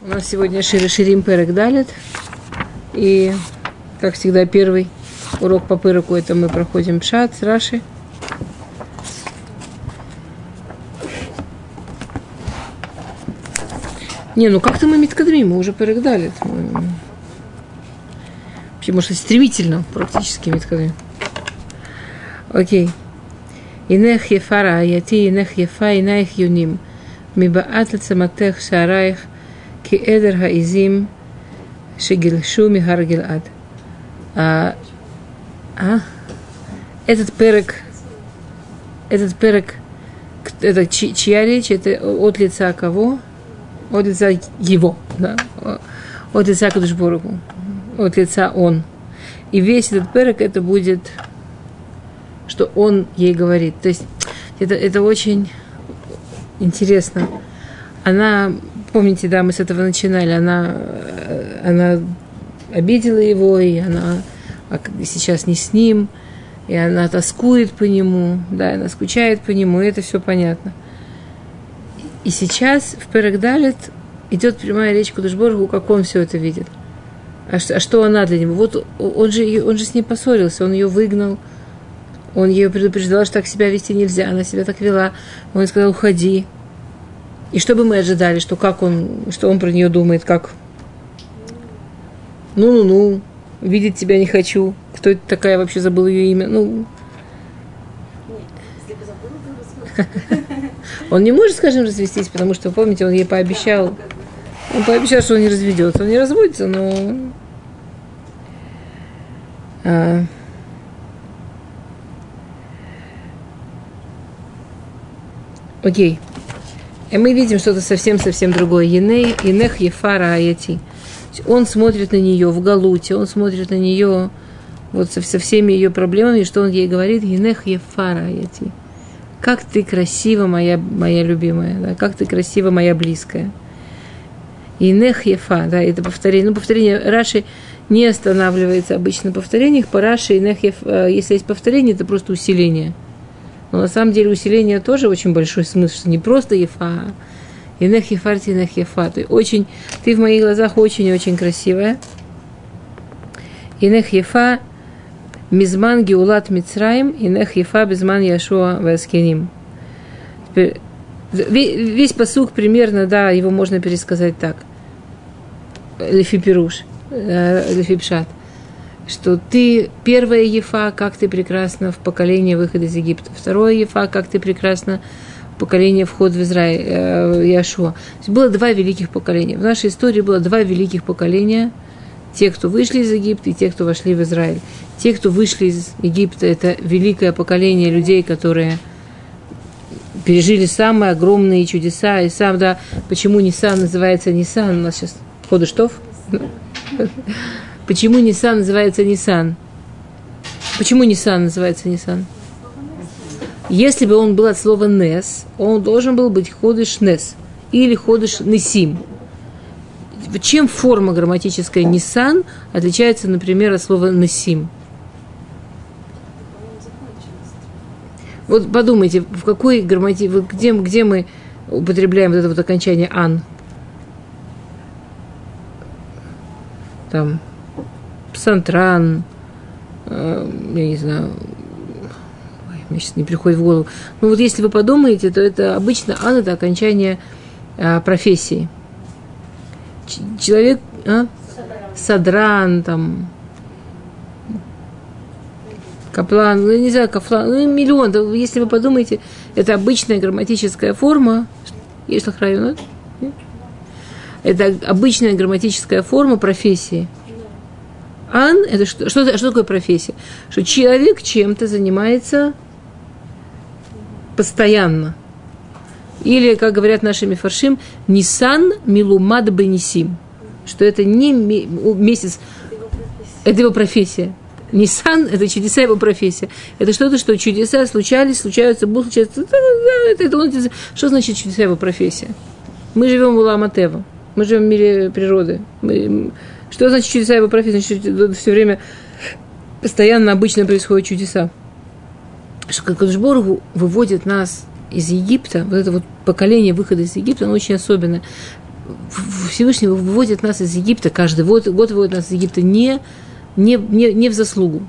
У нас сегодня Шири Ширим Перек Далит. И, как всегда, первый урок по Переку это мы проходим Пшат с Раши. Не, ну как-то мы Миткадрим, мы уже Перек Далит. Вообще, может, стремительно, практически Миткадрим. Окей. Инех ефара, яти инех ефа, инех юним. Ки эдер хаизим шегильшу михар гильад. А, а? Этот перек, этот перек, это чья речь, это от лица кого? От лица его, да? От лица Кадушборгу, от лица он. И весь этот перек это будет, что он ей говорит. То есть это, это очень интересно. Она помните, да, мы с этого начинали, она, она обидела его, и она сейчас не с ним, и она тоскует по нему, да, она скучает по нему, и это все понятно. И сейчас в Перегдалит идет прямая речь Кудышборгу, как он все это видит. А что, а что она для него? Вот он же, он же с ней поссорился, он ее выгнал, он ее предупреждал, что так себя вести нельзя, она себя так вела. Он сказал, уходи. И что бы мы ожидали, что как он, что он про нее думает, как ну-ну-ну, видеть тебя не хочу. Кто это такая, вообще забыл ее имя. Ну, он не может, скажем, развестись, потому что, помните, он ей пообещал, он пообещал, что он не разведется. Он не разводится, но... А... Окей. И мы видим что-то совсем-совсем другое. Еней, Енех Ефара Аяти. Он смотрит на нее в галуте, он смотрит на нее вот со, со всеми ее проблемами, что он ей говорит, Енех Ефара Аяти. Как ты красива, моя, моя любимая, да? как ты красива, моя близкая. Инех Ефа, да, это повторение. Ну, повторение Раши не останавливается обычно на повторениях. По Раши Инех Ефа, если есть повторение, это просто усиление – но на самом деле усиление тоже очень большой смысл, что не просто ефа, а инех ефарти инех ефа. Ты, очень, ты в моих глазах очень-очень красивая. Инех ефа мизман геулат мицраим, инех ефа безман яшуа васкиним. Весь посук примерно, да, его можно пересказать так. Лефипируш, э, лефипшат что ты первая Ефа, как ты прекрасна в поколении выхода из Египта, второе Ефа, как ты прекрасна в поколении вход в Израиль, э, Яшуа. было два великих поколения. В нашей истории было два великих поколения. Те, кто вышли из Египта, и те, кто вошли в Израиль. Те, кто вышли из Египта, это великое поколение людей, которые пережили самые огромные чудеса. И сам, да, почему Нисан называется Нисан? У нас сейчас Ходыштов. Почему Nissan называется Nissan? Почему Nissan называется Nissan? Если бы он был от слова Нес, он должен был быть ходыш Нес или ходыш Несим. Чем форма грамматическая Nissan отличается, например, от слова Несим? Вот подумайте, в какой грамматике, где, где мы употребляем вот это вот окончание ан? Там, Сантран, э, я не знаю, ой, мне сейчас не приходит в голову. Ну вот если вы подумаете, то это обычно ан это окончание а, профессии. Ч- человек, а? Садран, там, Каплан, ну, не знаю, Кафлан, ну, миллион. Если вы подумаете, это обычная грамматическая форма. Есть лохраю, да? Это обычная грамматическая форма профессии. Ан – это что, что, что такое профессия? Что человек чем-то занимается постоянно. Или, как говорят наши мифаршим, Нисан Милумад Бенисим. Что это не месяц, это его профессия. Нисан – это чудеса его профессия. Это что-то, что чудеса случались, случаются, будут случаться. Что значит чудеса его профессия? Мы живем в Уламатева. Мы живем в мире природы. Мы, что значит чудеса его профессии? Значит, все время постоянно обычно происходят чудеса. Что Кадышборгу выводит нас из Египта, вот это вот поколение выхода из Египта, оно очень особенное. Всевышний выводит нас из Египта, каждый год, год выводит нас из Египта не, не, не, не в заслугу.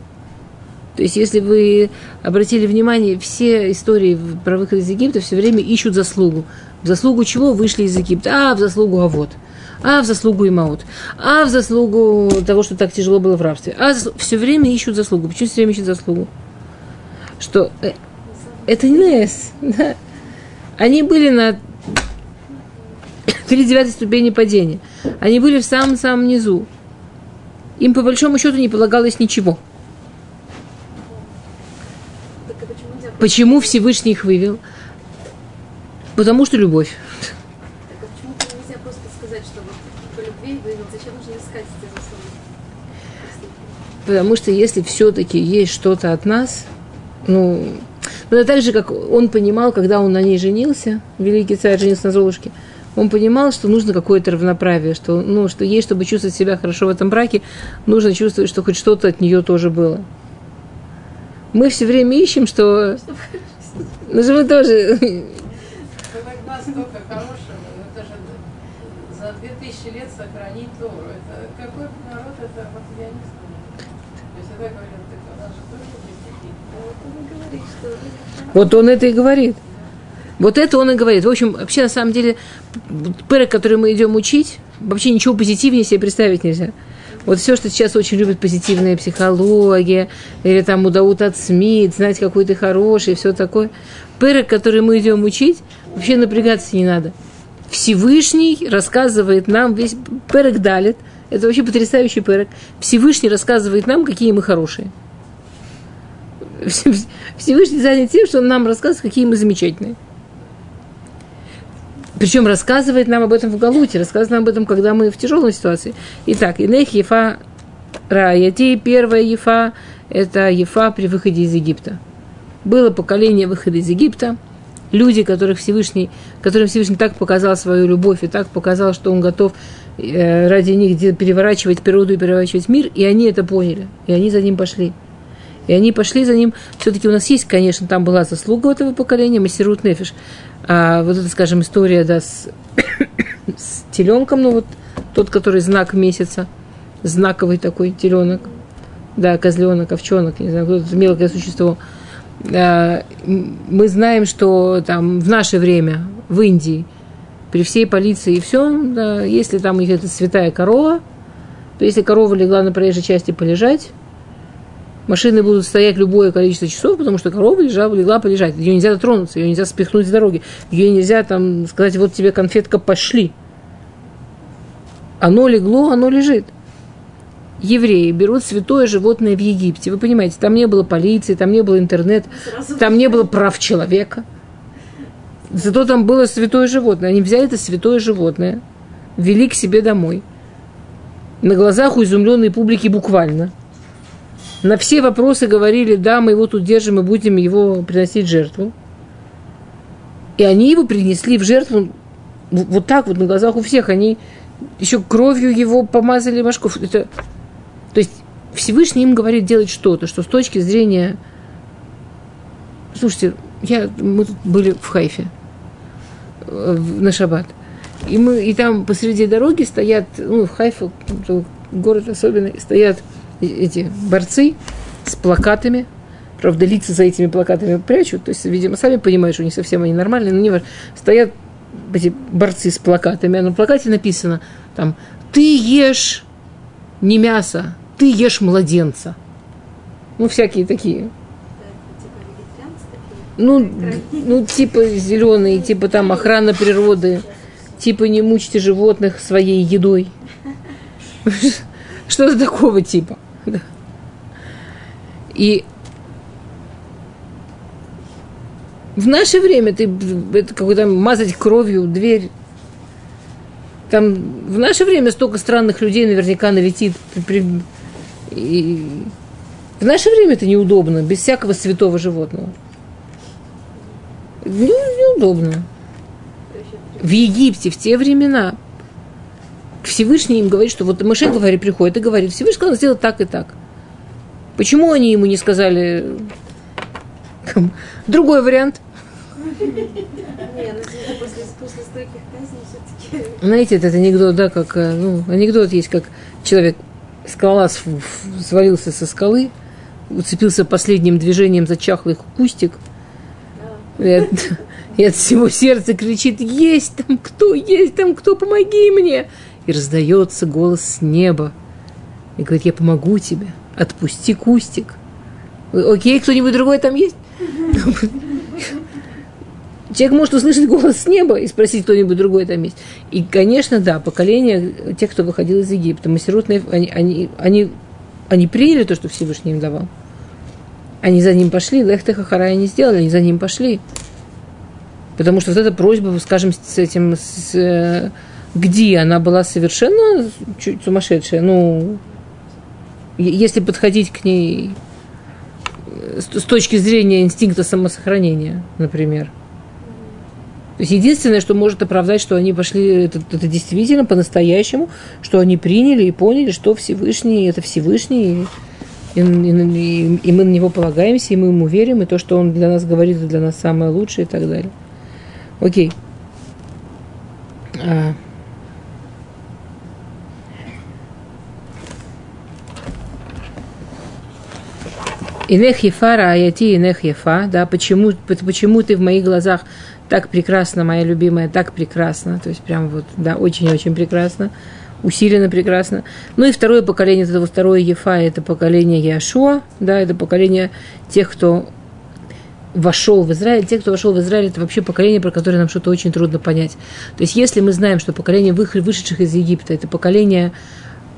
То есть, если вы обратили внимание, все истории про выход из Египта все время ищут заслугу. В заслугу чего вышли из Египта? А, в заслугу Авод. А, в заслугу Имаут. А, в заслугу того, что так тяжело было в рабстве. А, все время ищут заслугу. Почему все время ищут заслугу? Что э, это не Нес. Да? Они были на 39 ступени падения. Они были в самом-самом низу. Им по большому счету не полагалось ничего. Почему Всевышний их вывел? Потому что любовь. Так, а почему нельзя просто сказать, что вот по любви вывел? Зачем нужно искать эти заслуги? Потому что если все-таки есть что-то от нас, ну, ну, это так же, как он понимал, когда он на ней женился, великий царь женился на Золушке, он понимал, что нужно какое-то равноправие, что, ну, что ей, чтобы чувствовать себя хорошо в этом браке, нужно чувствовать, что хоть что-то от нее тоже было. Мы все время ищем, что... Ну же мы тоже... настолько хорошего, это же за 2000 лет сохранить Тору. Это какой народ, это вот я не знаю. То есть это говорят, так у нас же тоже есть такие. Вот он это и говорит. Вот это он и говорит. В общем, вообще, на самом деле, пырок, который мы идем учить, вообще ничего позитивнее себе представить нельзя. Вот все, что сейчас очень любят позитивная психология, или там удаут от СМИ, знать, какой ты хороший, все такое. Пырок, который мы идем учить, вообще напрягаться не надо. Всевышний рассказывает нам, весь пырок далит, это вообще потрясающий пырок. Всевышний рассказывает нам, какие мы хорошие. Всевышний занят тем, что он нам рассказывает, какие мы замечательные. Причем рассказывает нам об этом в Галуте, рассказывает нам об этом, когда мы в тяжелой ситуации. Итак, Инех Ефа Раяти, первая Ефа, это Ефа при выходе из Египта. Было поколение выхода из Египта, люди, которых Всевышний, которым Всевышний так показал свою любовь и так показал, что он готов э, ради них переворачивать природу и переворачивать мир, и они это поняли, и они за ним пошли. И они пошли за ним. Все-таки у нас есть, конечно, там была заслуга этого поколения, Масерут Нефиш. А вот эта, скажем, история да, с, с теленком, ну вот тот, который знак месяца, знаковый такой теленок, да, козленок, овчонок, не знаю, какое-то мелкое существо. А, мы знаем, что там в наше время в Индии при всей полиции и все, да, если там их это святая корова, то если корова легла на проезжей части полежать, машины будут стоять любое количество часов, потому что корова лежала, легла полежать. Ее нельзя дотронуться, ее нельзя спихнуть с дороги. Ее нельзя там сказать, вот тебе конфетка, пошли. Оно легло, оно лежит. Евреи берут святое животное в Египте. Вы понимаете, там не было полиции, там не было интернета, там не было прав человека. Зато там было святое животное. Они взяли это святое животное, вели к себе домой. На глазах у изумленной публики буквально – на все вопросы говорили, да, мы его тут держим и будем его приносить в жертву. И они его принесли в жертву вот так вот на глазах у всех. Они еще кровью его помазали башков. Это, то есть Всевышний им говорит делать что-то, что с точки зрения... Слушайте, я, мы тут были в Хайфе на шаббат. И, мы, и там посреди дороги стоят, ну, в Хайфе, город особенный, стоят эти борцы с плакатами, правда, лица за этими плакатами прячут, то есть, видимо, сами понимают, что не совсем они нормальные, но не важно. Стоят эти борцы с плакатами, а на плакате написано там «Ты ешь не мясо, ты ешь младенца». Ну, всякие такие. Ну, ну, типа зеленые, типа там охрана природы, типа не мучьте животных своей едой. Что-то такого типа. Да. И в наше время ты это какой-то мазать кровью дверь. Там в наше время столько странных людей наверняка налетит. И в наше время это неудобно, без всякого святого животного. Ну, неудобно. В Египте в те времена Всевышний им говорит, что вот Моше говорит, приходит и говорит, Всевышний сказал сделать так и так. Почему они ему не сказали другой вариант? Знаете, этот анекдот, да, как, э, ну, анекдот есть, как человек, скала свалился со скалы, уцепился последним движением за чахлый кустик, и от, и от всего сердца кричит, есть там кто, есть там кто, помоги мне. И раздается голос с неба. И говорит, я помогу тебе, отпусти кустик. Окей, кто-нибудь другой там есть? Человек может услышать голос с неба и спросить, кто-нибудь другой там есть. И, конечно, да, поколение тех, кто выходил из Египта, Масерутные, они, они, они, они приняли то, что Всевышний им давал. Они за ним пошли, Лехтеха Харая не сделали, они за ним пошли. Потому что вот эта просьба, скажем, с этим, с, э, где она была совершенно чуть сумасшедшая. Ну, если подходить к ней с, с точки зрения инстинкта самосохранения, например. То есть единственное, что может оправдать, что они пошли, это, это действительно по-настоящему, что они приняли и поняли, что Всевышний – это Всевышний, и, и, и- и мы на него полагаемся, и мы ему верим, и то, что он для нас говорит, это для нас самое лучшее и так далее. Окей. А. Инех ефа раяти инех ефа, да, почему, почему ты в моих глазах так прекрасна, моя любимая, так прекрасна, то есть прям вот, да, очень-очень прекрасно, усиленно прекрасно. Ну и второе поколение, это второе ефа, это поколение Яшуа, да, это поколение тех, кто вошел в Израиль, те, кто вошел в Израиль, это вообще поколение, про которое нам что-то очень трудно понять. То есть, если мы знаем, что поколение вышедших из Египта, это поколение,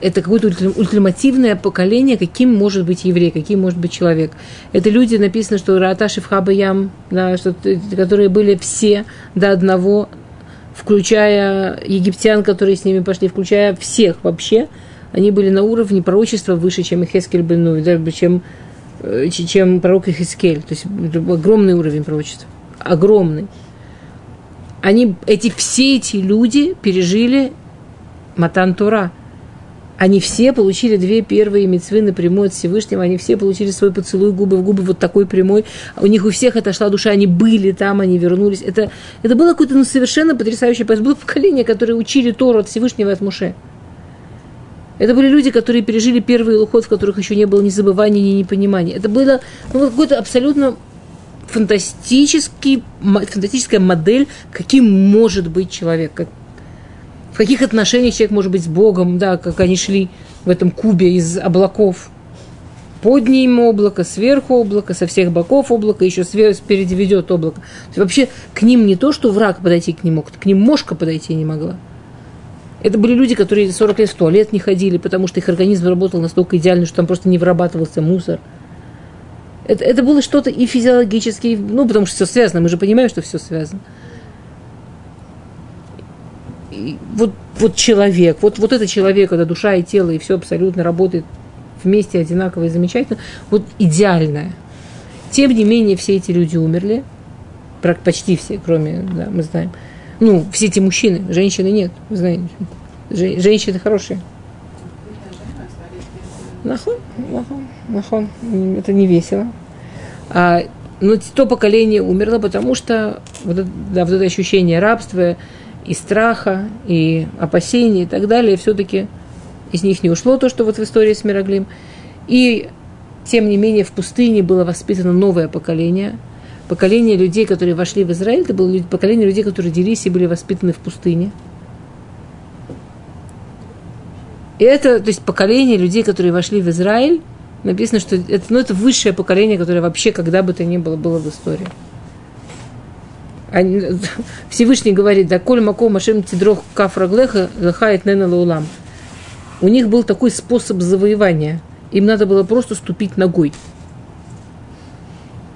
это какое-то ультимативное поколение, каким может быть еврей, каким может быть человек. Это люди, написано, что Рааташи в Хабаям, да, что, которые были все до одного, включая египтян, которые с ними пошли, включая всех вообще, они были на уровне пророчества выше, чем Ихескель Бельну, даже чем э, чем пророк Ихискель. То есть огромный уровень пророчества. Огромный. Они, эти, все эти люди пережили Матан Тура. Они все получили две первые мецвы напрямую от Всевышнего, они все получили свой поцелуй губы в губы вот такой прямой. У них у всех отошла душа, они были там, они вернулись. Это, это было какое-то ну, совершенно потрясающее. Было поколение, которое учили Тору от Всевышнего от Муше. Это были люди, которые пережили первый уход, в которых еще не было ни забывания, ни непонимания. Это было ну, какой-то абсолютно фантастический, фантастическая модель, каким может быть человек, как, в каких отношениях человек может быть с Богом, да, как они шли в этом кубе из облаков. Под ним облако, сверху облако, со всех боков облако, еще спереди ведет облако. Вообще к ним не то, что враг подойти к ним мог, к ним мошка подойти не могла. Это были люди, которые 40 лет в туалет не ходили, потому что их организм работал настолько идеально, что там просто не вырабатывался мусор. Это, это было что-то и физиологически, ну, потому что все связано, мы же понимаем, что все связано. Вот, вот человек, вот, вот это человек, когда душа и тело, и все абсолютно работает вместе одинаково и замечательно, вот идеальное. Тем не менее, все эти люди умерли, почти все, кроме, да, мы знаем. Ну, все эти мужчины, женщины нет, вы знаете. Жен- женщины хорошие. Нахон, нахон, нахон. Это не весело. А, но то поколение умерло, потому что вот это, да, вот это ощущение рабства и страха, и опасений и так далее, все-таки из них не ушло то, что вот в истории с Мироглим. И тем не менее в пустыне было воспитано новое поколение. Поколение людей, которые вошли в Израиль, это было поколение людей, которые родились и были воспитаны в пустыне. И это, то есть поколение людей, которые вошли в Израиль, написано, что это, ну, это высшее поколение, которое вообще когда бы то ни было, было в истории. Всевышний говорит, да, коль мако машем тидрох кафраглеха лахает нена лаулам. У них был такой способ завоевания. Им надо было просто ступить ногой.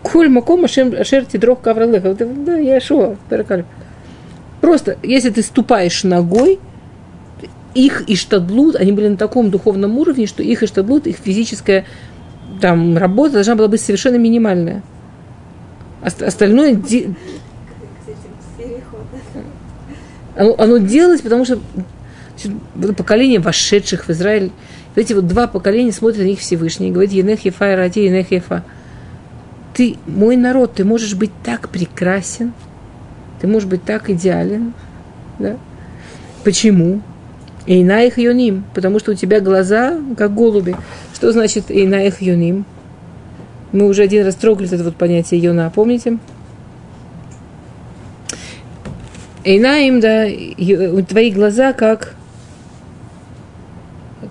Коль мако машем ашер тидрох кафраглеха. Да, я шо. Просто, если ты ступаешь ногой, их иштадлут, они были на таком духовном уровне, что их иштадлут, их физическая там, работа должна была быть совершенно минимальная. Ост- Остальное де- Кстати, в серии хода. Оно, оно делалось, потому что поколение вошедших в Израиль, эти вот два поколения смотрят на них Всевышний и говорит, Енех Ефа Ради, Енех Ефа. Ты, мой народ, ты можешь быть так прекрасен, ты можешь быть так идеален, да? Почему? Эйна их юним, потому что у тебя глаза как голуби. Что значит эйна их юним? Мы уже один раз трогали это вот понятие юна, помните? Эйна им, да, твои глаза как,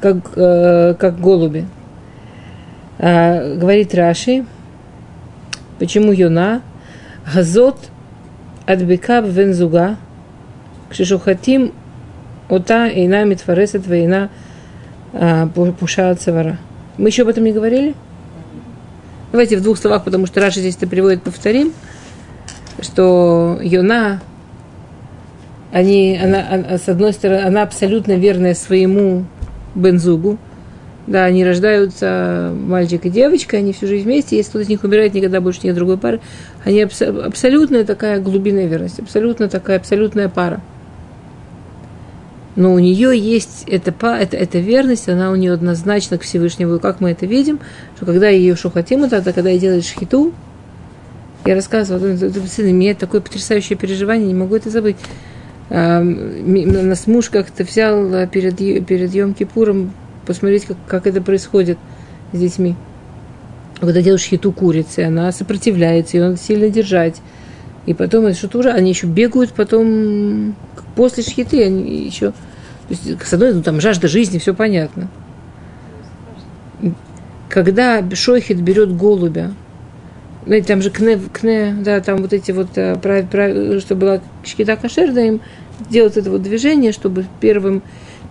как, э, как голуби. А, говорит Раши, почему юна? Газот адбекаб вензуга, кшишухатим ота эйна митфаресет вейна а, пушаат савара. Мы еще об этом не говорили? Давайте в двух словах, потому что Раша здесь это приводит, повторим, что Йона, они, она, она, с одной стороны, она абсолютно верная своему Бензугу, да, они рождаются мальчик и девочка, они всю жизнь вместе. Если кто-то из них умирает, никогда больше нет другой пары. Они абс- абсолютная такая глубинная верность, абсолютно такая абсолютная пара но у нее есть эта, эта, эта верность, она у нее однозначно к Всевышнему. Как мы это видим, что когда ее шухатим, это когда я делаю шхиту, я рассказывала, это, это, меня такое потрясающее переживание, не могу это забыть. А, нас муж как-то взял а, перед, перед Йом-Кипуром посмотреть, как, как это происходит с детьми. Когда делаешь хиту курицы, она сопротивляется, ее надо сильно держать. И потом это что-то уже, они еще бегают потом после шхиты, они еще, то есть, с одной, ну, там жажда жизни, все понятно. Когда Шойхет берет голубя, знаете, там же кне, кне, да, там вот эти вот, э, прав, прав, чтобы была шкита кошерда, им делают это вот движение, чтобы первым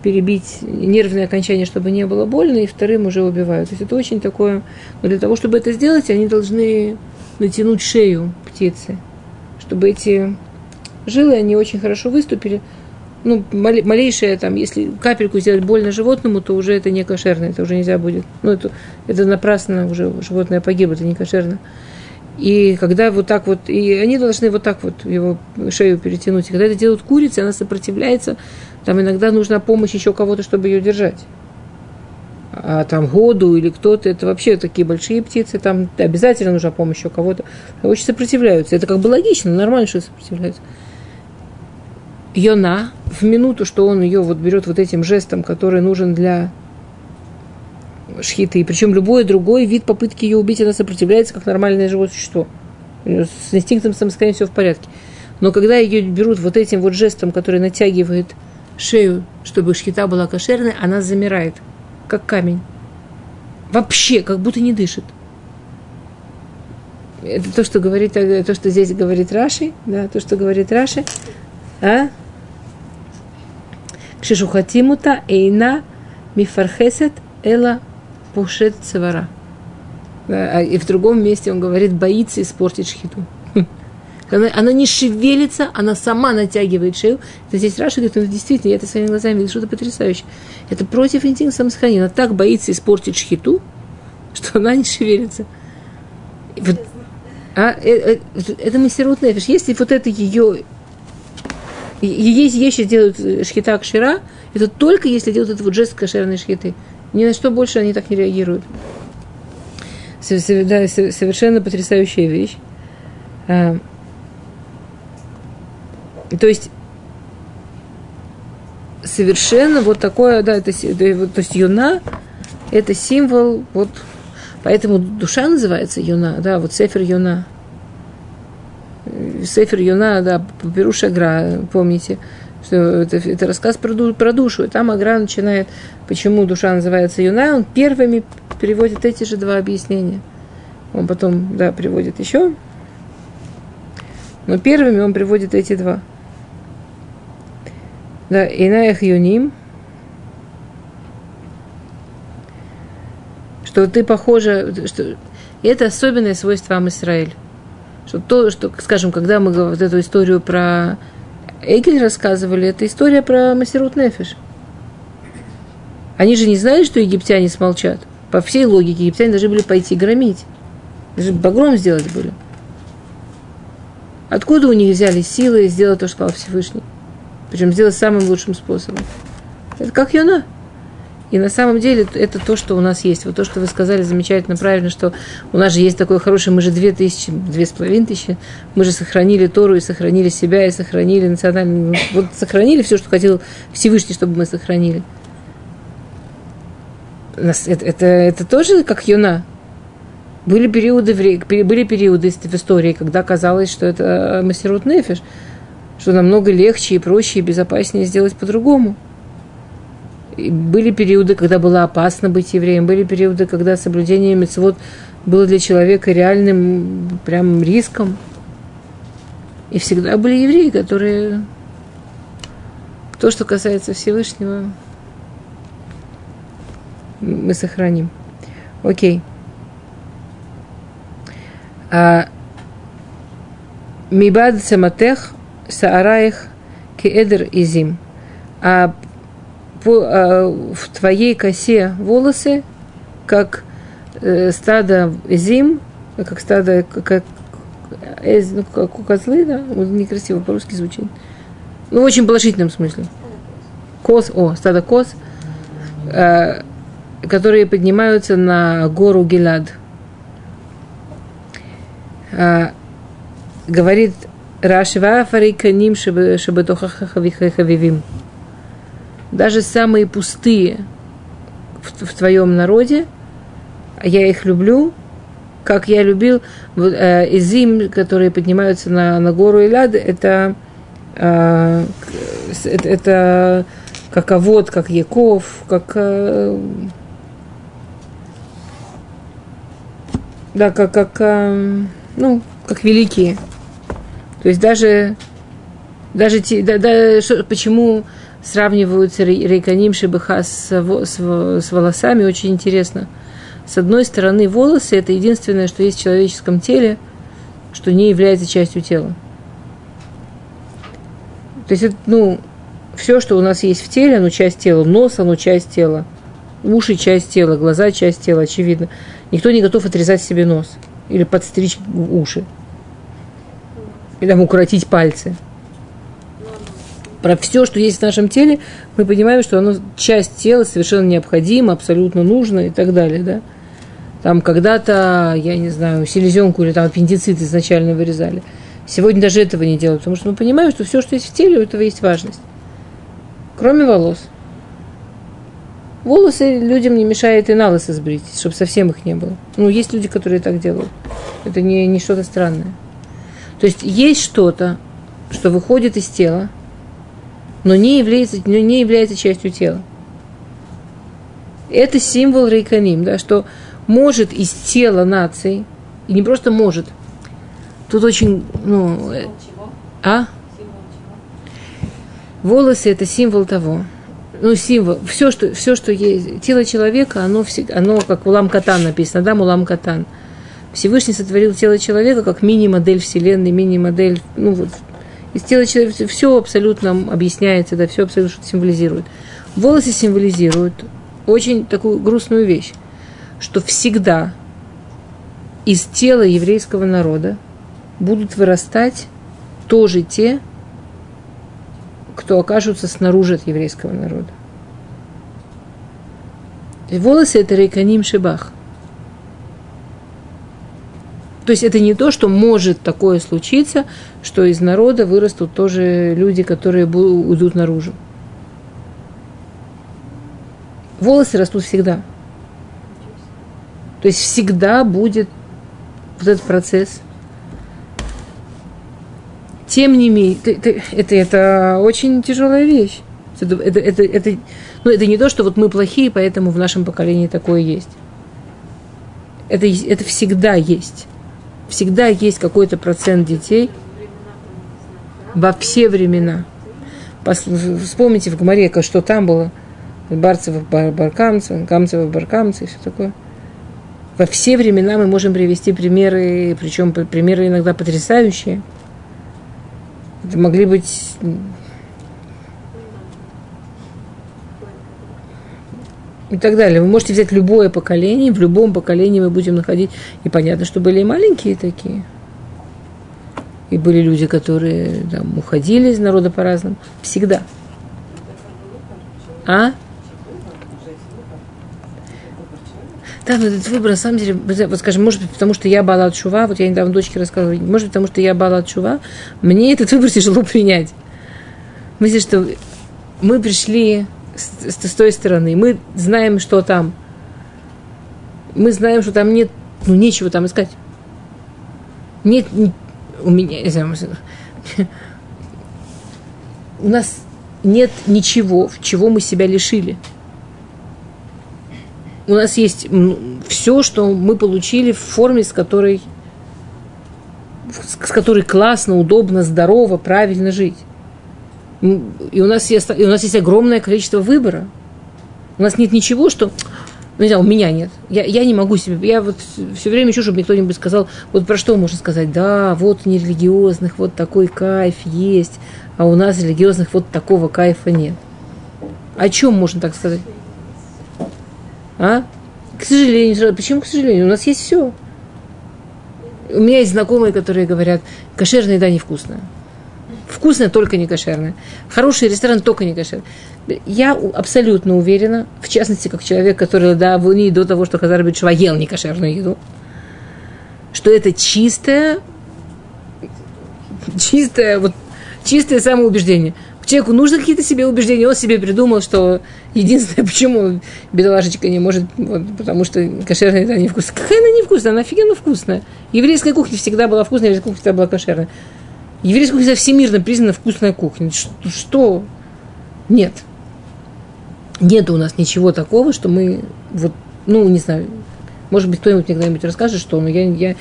перебить нервное окончание, чтобы не было больно, и вторым уже убивают. То есть это очень такое... Но для того, чтобы это сделать, они должны натянуть шею птицы чтобы эти жилы, они очень хорошо выступили. Ну, малейшее там, если капельку сделать больно животному, то уже это не кошерно, это уже нельзя будет. Ну, это, это напрасно уже животное погибло, это не кошерно. И когда вот так вот, и они должны вот так вот его шею перетянуть. И когда это делают курицы, она сопротивляется, там иногда нужна помощь еще кого-то, чтобы ее держать а там году или кто-то, это вообще такие большие птицы, там обязательно нужна помощь у кого-то, очень сопротивляются. Это как бы логично, нормально, что сопротивляются. Йона в минуту, что он ее вот берет вот этим жестом, который нужен для шхиты, причем любой другой вид попытки ее убить, она сопротивляется как нормальное живое существо. С инстинктом самостоятельно все в порядке. Но когда ее берут вот этим вот жестом, который натягивает шею, чтобы шхита была кошерной, она замирает – как камень. Вообще, как будто не дышит. Это то, что говорит, э, то, что здесь говорит Раши, да, то, что говорит Раши. А? Кшишухатимута эйна мифархесет эла пушет цевара. А, и в другом месте он говорит, боится испортить шхиту. Она, она не шевелится, она сама натягивает шею. Это здесь Раша говорит, ну действительно, я это своими глазами видел, что-то потрясающее. Это против инстинкта самосохранения. Она так боится испортить шхиту, что она не шевелится. Вот, а, э, э, это мастерут нефиш. Если вот это ее есть вещи делают шхита кшира, это только если делают этот вот жест кошерной шхиты. Ни на что больше они так не реагируют. Совершенно потрясающая вещь. А, то есть совершенно вот такое, да, это, то есть юна, это символ, вот, поэтому душа называется юна, да, вот сефер юна. Сефер юна, да, Перуш Агра, помните, что это, это рассказ про, про душу, и там Агра начинает, почему душа называется юна, он первыми переводит эти же два объяснения. Он потом, да, приводит еще, но первыми он приводит эти два – да, инаях юним, что ты похожа, что это особенное свойство Амисраэль. Что то, что, скажем, когда мы вот эту историю про Эгель рассказывали, это история про Масерут Нефиш. Они же не знали, что египтяне смолчат. По всей логике египтяне должны были пойти громить. Даже багром сделать были. Откуда у них взяли силы сделать то, что сказал Всевышний? Причем сделать самым лучшим способом. Это как Йона. И на самом деле это то, что у нас есть. Вот то, что вы сказали замечательно, правильно, что у нас же есть такое хорошее, мы же две тысячи, две с половиной тысячи, мы же сохранили Тору и сохранили себя, и сохранили национальный... Вот сохранили все, что хотел Всевышний, чтобы мы сохранили. Это, это, это тоже как Юна. Были периоды, в, были периоды в истории, когда казалось, что это мастерут нефиш, что намного легче и проще и безопаснее сделать по-другому. Были периоды, когда было опасно быть евреем, были периоды, когда соблюдение мецвод было для человека реальным прям риском. И всегда были евреи, которые то, что касается Всевышнего, мы сохраним. Окей. А Мибад саматех саараих кеэдер изим. А, в твоей косе волосы, как э, стадо зим, как стадо, как, ну, как у козлы, да, некрасиво по-русски звучит. Ну, в очень положительном смысле. Коз, о, стадо коз, э, которые поднимаются на гору Гелад. Э, говорит Рашива Фариканим Шабатохахавивим даже самые пустые в, в твоем народе, я их люблю, как я любил э, Изим, которые поднимаются на, на гору Иляд, это, э, это, это как Авод, как Яков, как э, да, как, как э, ну, как великие. То есть даже, даже те, да, да, что, почему сравниваются рейканим шебеха с, с, с волосами, очень интересно. С одной стороны, волосы – это единственное, что есть в человеческом теле, что не является частью тела. То есть, это, ну, все, что у нас есть в теле, оно часть тела. Нос, оно часть тела. Уши – часть тела, глаза – часть тела, очевидно. Никто не готов отрезать себе нос или подстричь уши. Или там укоротить пальцы про все, что есть в нашем теле, мы понимаем, что оно часть тела совершенно необходима, абсолютно нужно и так далее, да. Там когда-то, я не знаю, селезенку или там аппендицит изначально вырезали. Сегодня даже этого не делают, потому что мы понимаем, что все, что есть в теле, у этого есть важность. Кроме волос. Волосы людям не мешает и на лысо сбрить, чтобы совсем их не было. Ну, есть люди, которые так делают. Это не, не что-то странное. То есть есть что-то, что выходит из тела, но не является, но не является частью тела. Это символ рейканим, да, что может из тела нации, и не просто может, тут очень, ну, э, а? Волосы это символ того, ну, символ, все, что, все, что есть, тело человека, оно, всегда, оно как улам катан написано, да, улам катан. Всевышний сотворил тело человека как мини-модель Вселенной, мини-модель, ну, вот, из тела человека все абсолютно объясняется, да, все абсолютно что символизирует. Волосы символизируют очень такую грустную вещь, что всегда из тела еврейского народа будут вырастать тоже те, кто окажутся снаружи от еврейского народа. И волосы – это рейканим шибах – то есть это не то, что может такое случиться, что из народа вырастут тоже люди, которые уйдут наружу. Волосы растут всегда. То есть всегда будет вот этот процесс. Тем не менее, это, это, это очень тяжелая вещь. Это, это, это, это, ну, это не то, что вот мы плохие, поэтому в нашем поколении такое есть. Это, это всегда есть всегда есть какой-то процент детей во все времена. Вспомните в Гумаре, что там было. Барцев, бар, баркамцы, камцев, баркамцы и все такое. Во все времена мы можем привести примеры, причем примеры иногда потрясающие. Это могли быть и так далее. Вы можете взять любое поколение, в любом поколении мы будем находить. И понятно, что были и маленькие такие. И были люди, которые там, уходили из народа по-разному. Всегда. А? Да, но этот выбор, на самом деле, вот скажем, может быть, потому что я бала от шува, вот я недавно дочке рассказывала, может быть, потому что я бала от шува, мне этот выбор тяжело принять. Мысли, что мы пришли с, с, той стороны, мы знаем, что там. Мы знаем, что там нет, ну, нечего там искать. Нет, у меня, не знаю, у нас нет ничего, чего мы себя лишили. У нас есть все, что мы получили в форме, с которой, с которой классно, удобно, здорово, правильно жить. И у нас есть, и у нас есть огромное количество выбора. У нас нет ничего, что ну, не знаю, у меня нет. Я, я не могу себе. Я вот все время ищу, чтобы мне кто-нибудь сказал, вот про что можно сказать. Да, вот нерелигиозных, вот такой кайф есть, а у нас религиозных вот такого кайфа нет. О чем можно так сказать? А? К сожалению, почему к сожалению? У нас есть все. У меня есть знакомые, которые говорят, кошерная еда невкусная. Вкусная, только не кошерная. Хороший ресторан, только не кошерный. Я абсолютно уверена, в частности, как человек, который да, Унии до того, что Хазар Бетшва ел некошерную еду, что это чистое, чистое, вот, чистое самоубеждение. Человеку нужны какие-то себе убеждения, он себе придумал, что единственное, почему бедолашечка не может, вот, потому что кошерная еда невкусная. Какая она невкусная? Она офигенно вкусная. Еврейская кухня всегда была вкусная, еврейская кухня всегда была кошерная. Еврейская кухня всемирно признана вкусная кухня. Что? Нет нет у нас ничего такого, что мы вот, ну, не знаю, может быть, кто-нибудь мне когда-нибудь расскажет, что, но я, я,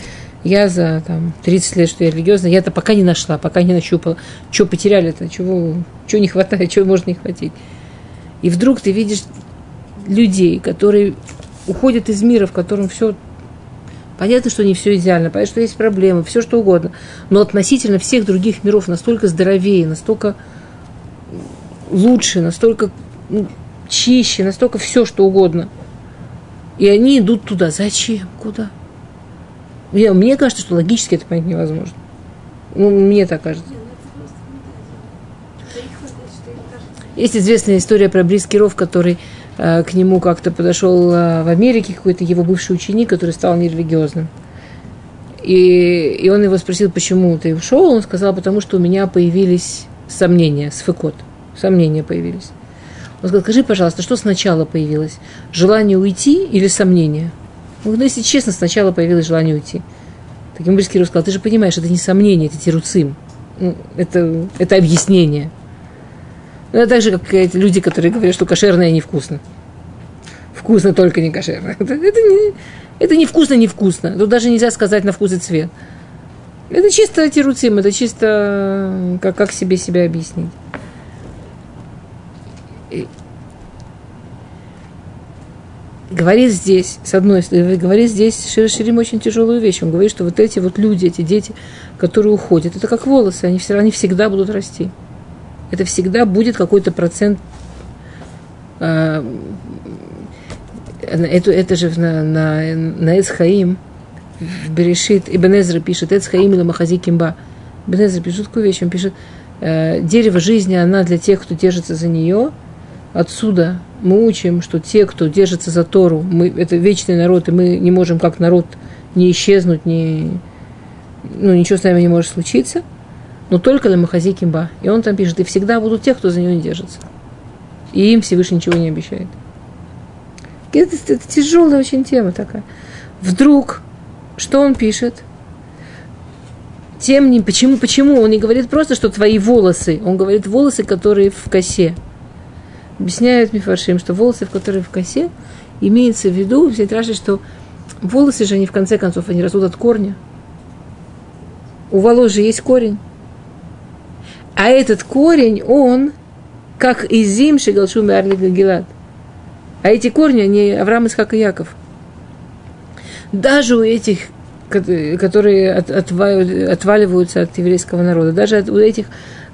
я за там, 30 лет, что я религиозная, я это пока не нашла, пока не нащупала. Что потеряли-то, чего, чего не хватает, чего можно не хватить. И вдруг ты видишь людей, которые уходят из мира, в котором все Понятно, что не все идеально, понятно, что есть проблемы, все что угодно. Но относительно всех других миров настолько здоровее, настолько лучше, настолько ну, чище, настолько все, что угодно. И они идут туда. Зачем? Куда? Я, мне кажется, что логически это понять невозможно. Ну, мне так кажется. Есть известная история про Брискиров, который к нему как-то подошел э, в Америке, какой-то его бывший ученик, который стал нерелигиозным. И, и он его спросил, почему ты ушел. Он сказал, потому что у меня появились сомнения, сфекот. Сомнения появились. Он сказал, скажи, пожалуйста, что сначала появилось? Желание уйти или сомнение? Ну, если честно, сначала появилось желание уйти. Таким Брискиров сказал, ты же понимаешь, это не сомнение, это тируцим. Ну, это, это объяснение. Ну, это так же, как эти люди, которые говорят, что кошерное невкусно. Вкусно, только не кошерное. Это, это, не, это не вкусно, не вкусно. Тут даже нельзя сказать на вкус и цвет. Это чисто тируцим, это чисто как, как себе себя объяснить говорит здесь, с одной стороны, говорит здесь Шир Ширим очень тяжелую вещь. Он говорит, что вот эти вот люди, эти дети, которые уходят, это как волосы, они, все, они всегда будут расти. Это всегда будет какой-то процент э, это, это же на, на, на Эцхаим, Берешит, Ибн Эзра пишет, Эцхаим или Махази Кимба. Ибн Эзра пишет такую вещь, он пишет, э, дерево жизни, она для тех, кто держится за нее – Отсюда мы учим, что те, кто держится за Тору, мы, это вечный народ, и мы не можем как народ не исчезнуть, не, ну, ничего с нами не может случиться, но только на Махази Кимба. И он там пишет, и всегда будут те, кто за него не держится. И им Всевышний ничего не обещает. Это, это тяжелая очень тема такая. Вдруг, что он пишет? Тем не, почему, почему? Он не говорит просто, что твои волосы. Он говорит волосы, которые в косе. Объясняют Мифаршим, что волосы, которые в косе, имеется в виду, все Раши, что волосы же они в конце концов, они растут от корня. У волос же есть корень. А этот корень, он, как изим шигалшум и Гилад. А эти корни, они Авраам, Исхак и Яков. Даже у этих, которые от, отваливаются от еврейского народа, даже у этих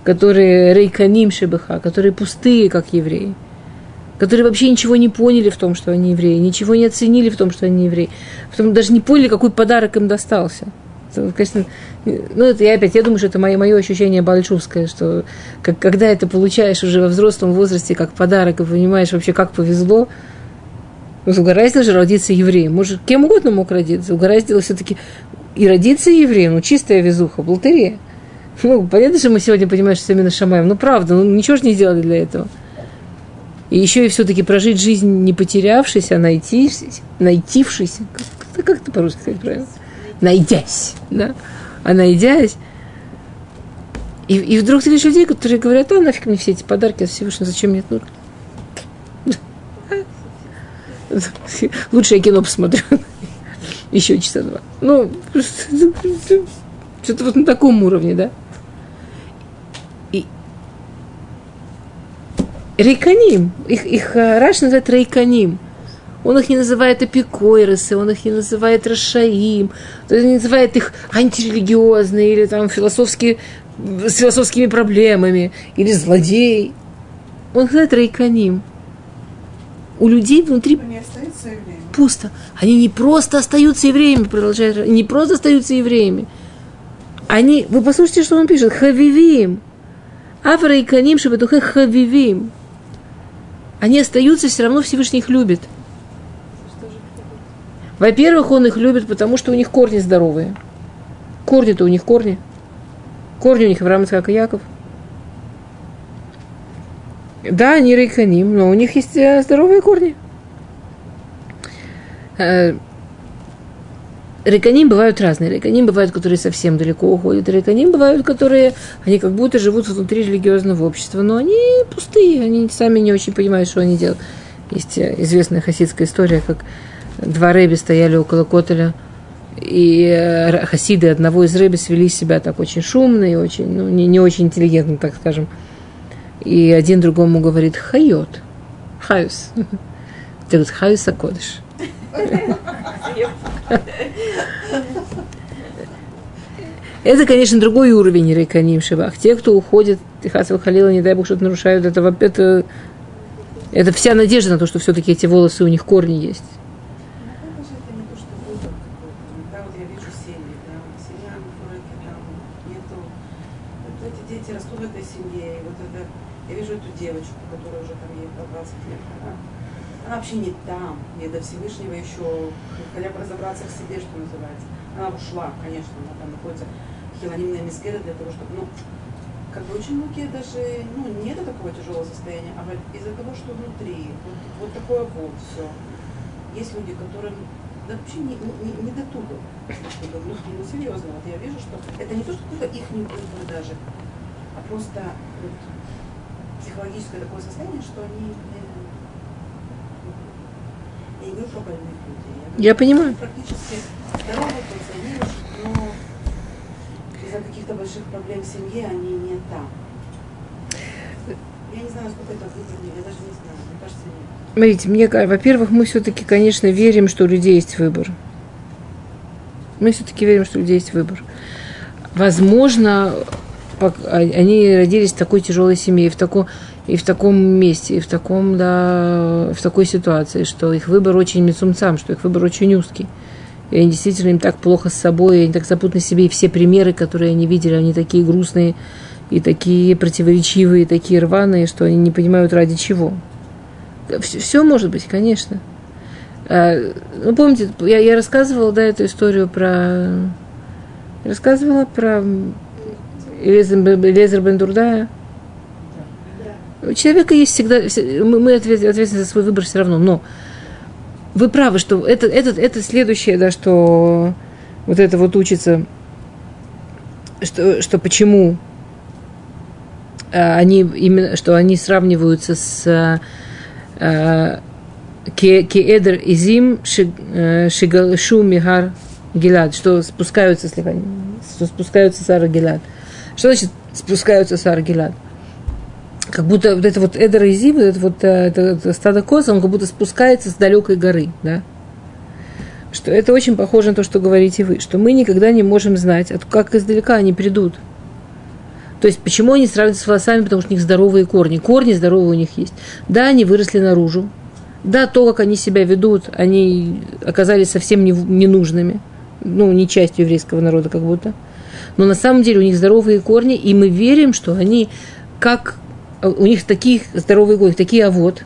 которые рейканим шебеха, которые пустые, как евреи, которые вообще ничего не поняли в том, что они евреи, ничего не оценили в том, что они евреи, потом даже не поняли, какой подарок им достался. Конечно, ну, это я опять, я думаю, что это мое, мое ощущение большевское, что как, когда это получаешь уже во взрослом возрасте как подарок и понимаешь вообще, как повезло, Ну, угораздило же родиться евреем. Может, кем угодно мог родиться. Угораздило все-таки и родиться евреем. Ну, чистая везуха, болтерия. Ну, понятно, что мы сегодня понимаем, что именно Шамаем. Ну, правда, ну, ничего же не сделали для этого. И еще и все-таки прожить жизнь не потерявшись, а найти, найтившись. Как, как это по-русски сказать правильно? Найдясь, да? А найдясь, и, и вдруг ты видишь людей, которые говорят, а нафиг мне все эти подарки от Всевышнего, зачем мне это нужно? Лучше я кино посмотрю. Еще часа два. Ну, что-то вот на таком уровне, да? И рейканим, их, их э, Раш называет рейканим. Он их не называет эпикойросы, он их не называет рашаим, он не называет их антирелигиозные или там философские с философскими проблемами, или злодей. Он называет рейканим. У людей внутри пусто. Они не просто остаются евреями, продолжают, не просто остаются евреями. Они, вы послушайте, что он пишет, хавивим. Аврейканим шабатухе хавивим. Они остаются, все равно Всевышний их любит. Во-первых, он их любит, потому что у них корни здоровые. Корни-то у них корни. Корни у них Авраам, Ицхак и Яков. Да, они рейканим, но у них есть э, здоровые корни. Э, рейканим бывают разные. Рейканим бывают, которые совсем далеко уходят. Рейканим бывают, которые, они как будто живут внутри религиозного общества, но они пустые, они сами не очень понимают, что они делают. Есть э, известная хасидская история, как два рэби стояли около Котеля – и э, хасиды одного из рэби свели себя так очень шумно и очень, ну, не, не очень интеллигентно, так скажем. И один другому говорит «хайот», «хаюс». Ты говоришь «хаюс акодыш». Это, конечно, другой уровень рейканим шибах. Те, кто уходит, Техасова Халила, не дай бог, что-то нарушают, это, это, это вся надежда на то, что все-таки эти волосы у них корни есть. Не там, не до Всевышнего еще, хотя бы разобраться в себе, что называется. Она ушла, конечно, она там находится хилонимная мискера для того, чтобы, ну, как бы очень многие даже, ну, нет такого тяжелого состояния, а из-за того, что внутри, вот, вот такое вот все. Есть люди, которым да вообще не, не, не до туда. Ну, ну, серьезно, вот я вижу, что это не то, что какой-то их не выбор даже, а просто вот, психологическое такое состояние, что они больных людей. Я, я понимаю. Практически здоровые, пенсионеры, но из-за каких-то больших проблем в семье они не там. Я не знаю, сколько это выбор, я даже не знаю. Мне кажется, нет. Смотрите, мне, во-первых, мы все-таки, конечно, верим, что у людей есть выбор. Мы все-таки верим, что у людей есть выбор. Возможно, а, они родились в такой тяжелой семье, в таком, и в таком месте, и в, таком, да, в такой ситуации, что их выбор очень мецумцам, что их выбор очень узкий. И они действительно им так плохо с собой, они так запутаны себе, и все примеры, которые они видели, они такие грустные, и такие противоречивые, и такие рваные, что они не понимают ради чего. Все, все может быть, конечно. А, ну, помните, я, я рассказывала, да, эту историю про... Рассказывала про Элезер Бендурдая, у человека есть всегда, мы ответственны за свой выбор все равно, но вы правы, что это, это, это следующее, да, что вот это вот учится, что, что почему а, они именно, что они сравниваются с а, Кеэдр Изим э, Шигалшу Мигар Гилад, что спускаются, слегка, что спускаются с Ара Гилад. Что значит спускаются с Ара Гилад? Как будто вот это вот Эдер и Зим, это вот э, это, это стадо коз, он как будто спускается с далекой горы, да? Что это очень похоже на то, что говорите вы, что мы никогда не можем знать, как издалека они придут. То есть, почему они сравниваются с волосами, потому что у них здоровые корни. Корни здоровые у них есть. Да, они выросли наружу. Да, то, как они себя ведут, они оказались совсем не, ненужными. Ну, не частью еврейского народа как будто. Но на самом деле у них здоровые корни, и мы верим, что они как у них такие здоровые годы, такие авод,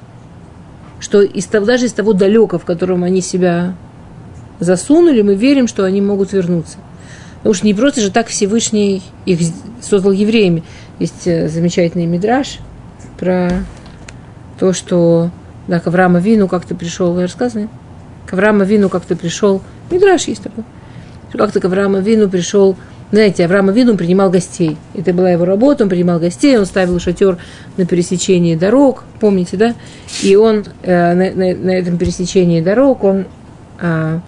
что из того, даже из того далека, в котором они себя засунули, мы верим, что они могут вернуться. Потому что не просто же так Всевышний их создал евреями. Есть э, замечательный мидраж про то, что да, к Аврааму Вину как-то пришел, я рассказываю, к Аврааму Вину как-то пришел, мидраж есть такой, как-то к Аврааму Вину пришел знаете, Авраам Авину принимал гостей. Это была его работа, он принимал гостей, он ставил шатер на пересечении дорог, помните, да? И он э, на, на, на этом пересечении дорог, он э,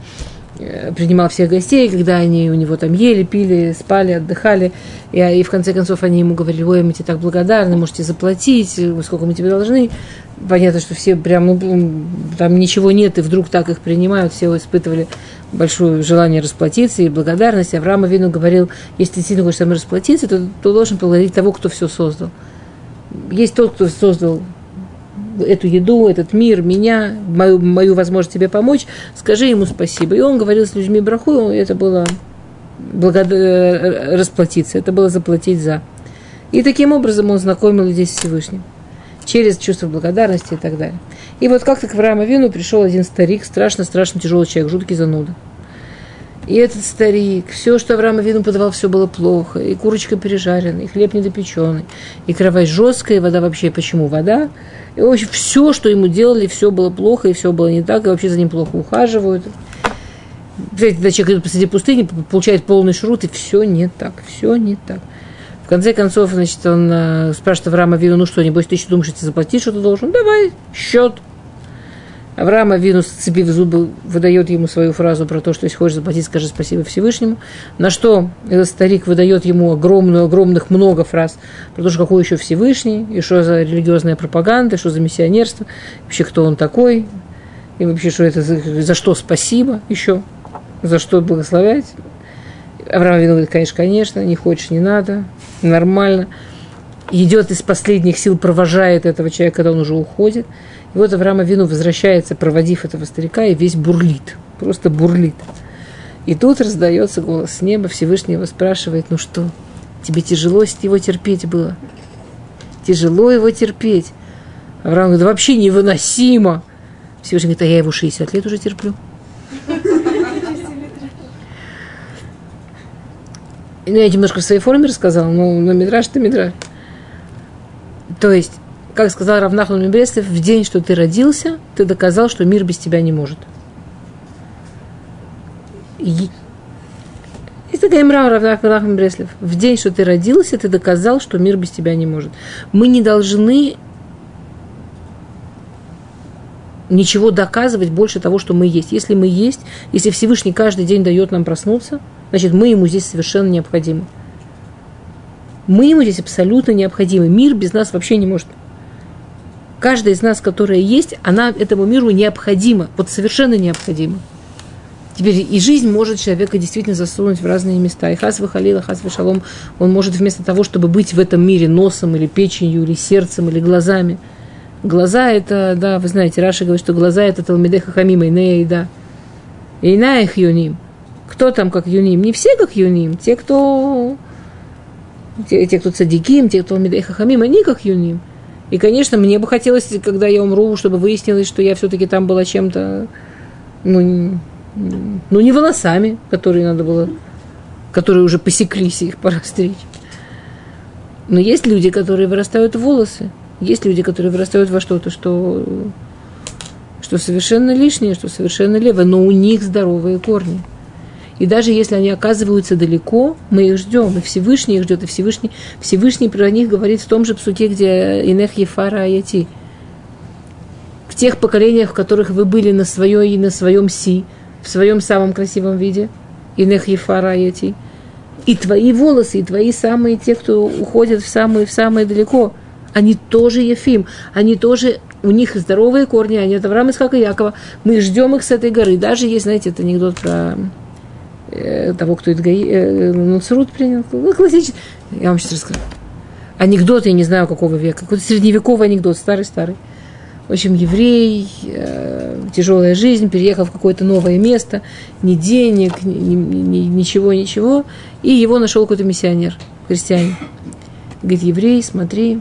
принимал всех гостей, когда они у него там ели, пили, спали, отдыхали. И, и в конце концов они ему говорили, ой, мы тебе так благодарны, можете заплатить, сколько мы тебе должны. Понятно, что все прям, ну, там ничего нет, и вдруг так их принимают, все испытывали большое желание расплатиться и благодарность. Авраам Авину говорил, если ты сильно хочешь со мной расплатиться, то, то должен поблагодарить того, кто все создал. Есть тот, кто создал эту еду, этот мир, меня, мою, мою возможность тебе помочь, скажи ему спасибо. И он говорил с людьми браху, это было благод... Э, расплатиться, это было заплатить за. И таким образом он знакомил людей с Всевышним. Через чувство благодарности и так далее. И вот как-то к Аврааму Вину пришел один старик, страшно-страшно тяжелый человек, жуткий зануда. И этот старик, все, что Авраам Вину подавал, все было плохо. И курочка пережаренная, и хлеб недопеченный, и кровать жесткая, и вода вообще, почему вода? И вообще все, что ему делали, все было плохо, и все было не так, и вообще за ним плохо ухаживают. Представляете, когда человек идет посреди пустыни, получает полный шрут, и все не так, все не так. В конце концов, значит, он э, спрашивает Авраама Вину, ну что, небось, ты еще думаешь, что ты заплатишь, что ты должен? Давай, счет. Авраам Авину, сцепив зубы, выдает ему свою фразу про то, что если хочешь заплатить, скажи спасибо Всевышнему. На что этот старик выдает ему огромную, огромных много фраз про то, что какой еще Всевышний, и что за религиозная пропаганда, что за миссионерство, вообще кто он такой, и вообще что это, за, за что спасибо еще, за что благословлять. Авраам Авину говорит, конечно, конечно, не хочешь, не надо, нормально. Идет из последних сил, провожает этого человека, когда он уже уходит – и вот Авраам Авину возвращается, проводив этого старика, и весь бурлит, просто бурлит. И тут раздается голос с неба, Всевышний его спрашивает, ну что, тебе тяжело его терпеть было? Тяжело его терпеть. Авраам говорит, вообще невыносимо. Всевышний говорит, а я его 60 лет уже терплю. Ну, я немножко в своей форме рассказала, но, но Мидраш это Мидраш. То есть, как сказал Равнахман Мебреслев, в день, что ты родился, ты доказал, что мир без тебя не может. И... Есть такая имра Равнахман Мебреслев. В день, что ты родился, ты доказал, что мир без тебя не может. Мы не должны ничего доказывать больше того, что мы есть. Если мы есть, если Всевышний каждый день дает нам проснуться, значит, мы ему здесь совершенно необходимы. Мы ему здесь абсолютно необходимы. Мир без нас вообще не может каждая из нас, которая есть, она этому миру необходима, вот совершенно необходима. Теперь и жизнь может человека действительно засунуть в разные места. И хас выхалила, хас шалом, он может вместо того, чтобы быть в этом мире носом или печенью, или сердцем, или глазами. Глаза это, да, вы знаете, Раша говорит, что глаза это Талмидеха Хамима, Инея да. И их юним. Кто там как юним? Не все как юним. Те, кто те, те кто цадиким, те, кто Талмидеха Хамим, они как юним. И, конечно, мне бы хотелось, когда я умру, чтобы выяснилось, что я все-таки там была чем-то, ну, ну, не волосами, которые надо было, которые уже посеклись, их пора стричь. Но есть люди, которые вырастают в волосы. Есть люди, которые вырастают во что-то, что, что совершенно лишнее, что совершенно левое, но у них здоровые корни – и даже если они оказываются далеко, мы их ждем, и Всевышний их ждет, и Всевышний, Всевышний про них говорит в том же псуке, где Инех Ефара Аяти. В тех поколениях, в которых вы были на, свое, и на своем си, в своем самом красивом виде, Инех Ефара Аяти. И твои волосы, и твои самые, те, кто уходят в самые, в самые далеко, они тоже Ефим, они тоже у них здоровые корни, они от Авраама, Исхака и Якова. Мы ждем их с этой горы. Даже есть, знаете, это анекдот про того, кто Идгаи, э, Нуцрут принял. Ну, классический. Я вам сейчас расскажу. Анекдот, я не знаю, какого века. Какой-то средневековый анекдот, старый-старый. В общем, еврей, э, тяжелая жизнь, переехал в какое-то новое место, ни денег, ни, ни, ничего, ничего. И его нашел какой-то миссионер, христианин. Говорит, еврей, смотри,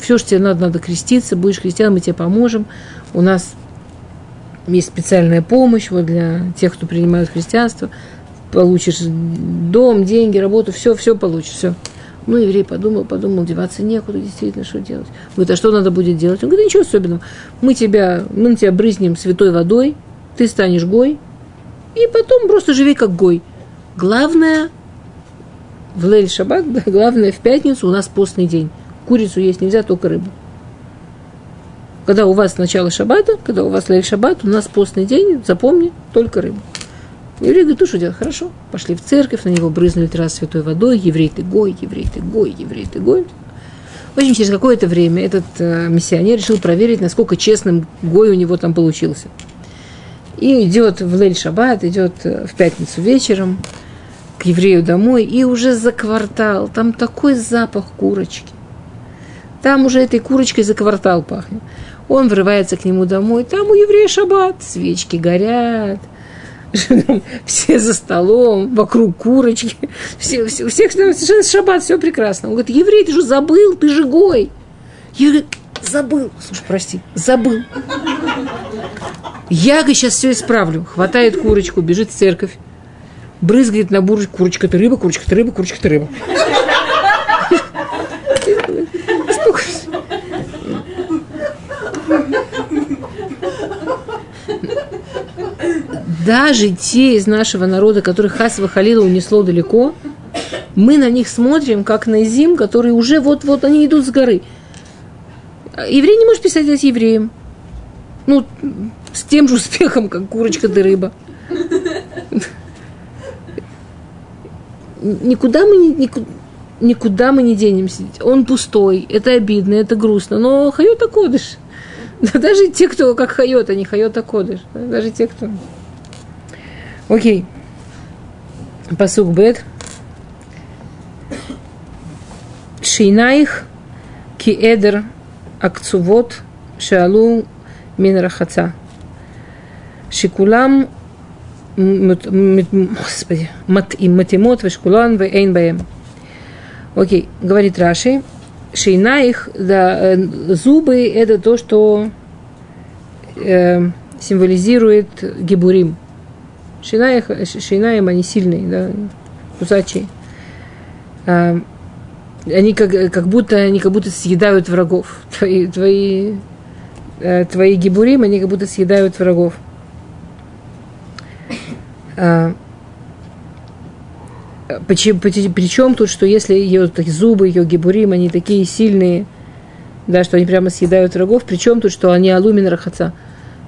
все, что тебе надо, надо креститься, будешь христианом, мы тебе поможем. У нас есть специальная помощь вот для тех, кто принимают христианство. Получишь дом, деньги, работу, все, все получишь, все. Ну, еврей подумал, подумал, деваться некуда, действительно, что делать. Говорит, а что надо будет делать? Он говорит, ничего особенного. Мы, тебя, мы на тебя брызнем святой водой, ты станешь гой, и потом просто живи как гой. Главное, в Лель Шаббат, да, главное, в пятницу у нас постный день. Курицу есть нельзя, только рыбу. Когда у вас начало шаббата, когда у вас Лель Шаббат, у нас постный день, запомни, только рыбу. Еврей говорит, ну что делать? Хорошо. Пошли в церковь, на него брызнули раз святой водой. Еврей ты гой, еврей ты гой, еврей ты гой. В общем, через какое-то время этот э, миссионер решил проверить, насколько честным гой у него там получился. И идет в Лель Шаббат, идет э, в пятницу вечером к еврею домой, и уже за квартал, там такой запах курочки. Там уже этой курочкой за квартал пахнет. Он врывается к нему домой, там у еврея шаббат, свечки горят – все за столом, вокруг курочки, все, все, у всех совершенно шаббат, все прекрасно. Он говорит, еврей, ты же забыл, ты же гой. Я говорю, забыл. Слушай, прости, забыл. Я говорит, сейчас все исправлю. Хватает курочку, бежит в церковь, брызгает на бурочку, курочка ты рыба, курочка ты рыба, курочка ты рыба. Даже те из нашего народа, которых Хасва Халила унесло далеко, мы на них смотрим, как на зим, которые уже вот-вот, они идут с горы. Еврей не может писать это евреем. Ну, с тем же успехом, как курочка да рыба. Никуда мы не, никуда, никуда мы не денемся. Он пустой, это обидно, это грустно. Но хайота кодыш. Даже те, кто как хайот, они хайота кодыш. Даже те, кто... Окей. Пасук бет. Ки эдер акцувот шалу мин рахаца. Шикулам господи, матимот вешкулан в эйн баем. Окей, говорит Раши, шейна их, да, э, зубы это то, что э, символизирует гибурим. Шина, шинаем они сильные, да, кусачие. А, они как, как будто они как будто съедают врагов. Твои, твои, э, твои гибурим, они как будто съедают врагов. А, причем, тут, что если ее зубы, ее гибурим, они такие сильные, да, что они прямо съедают врагов, причем тут, что они алумин рахаца,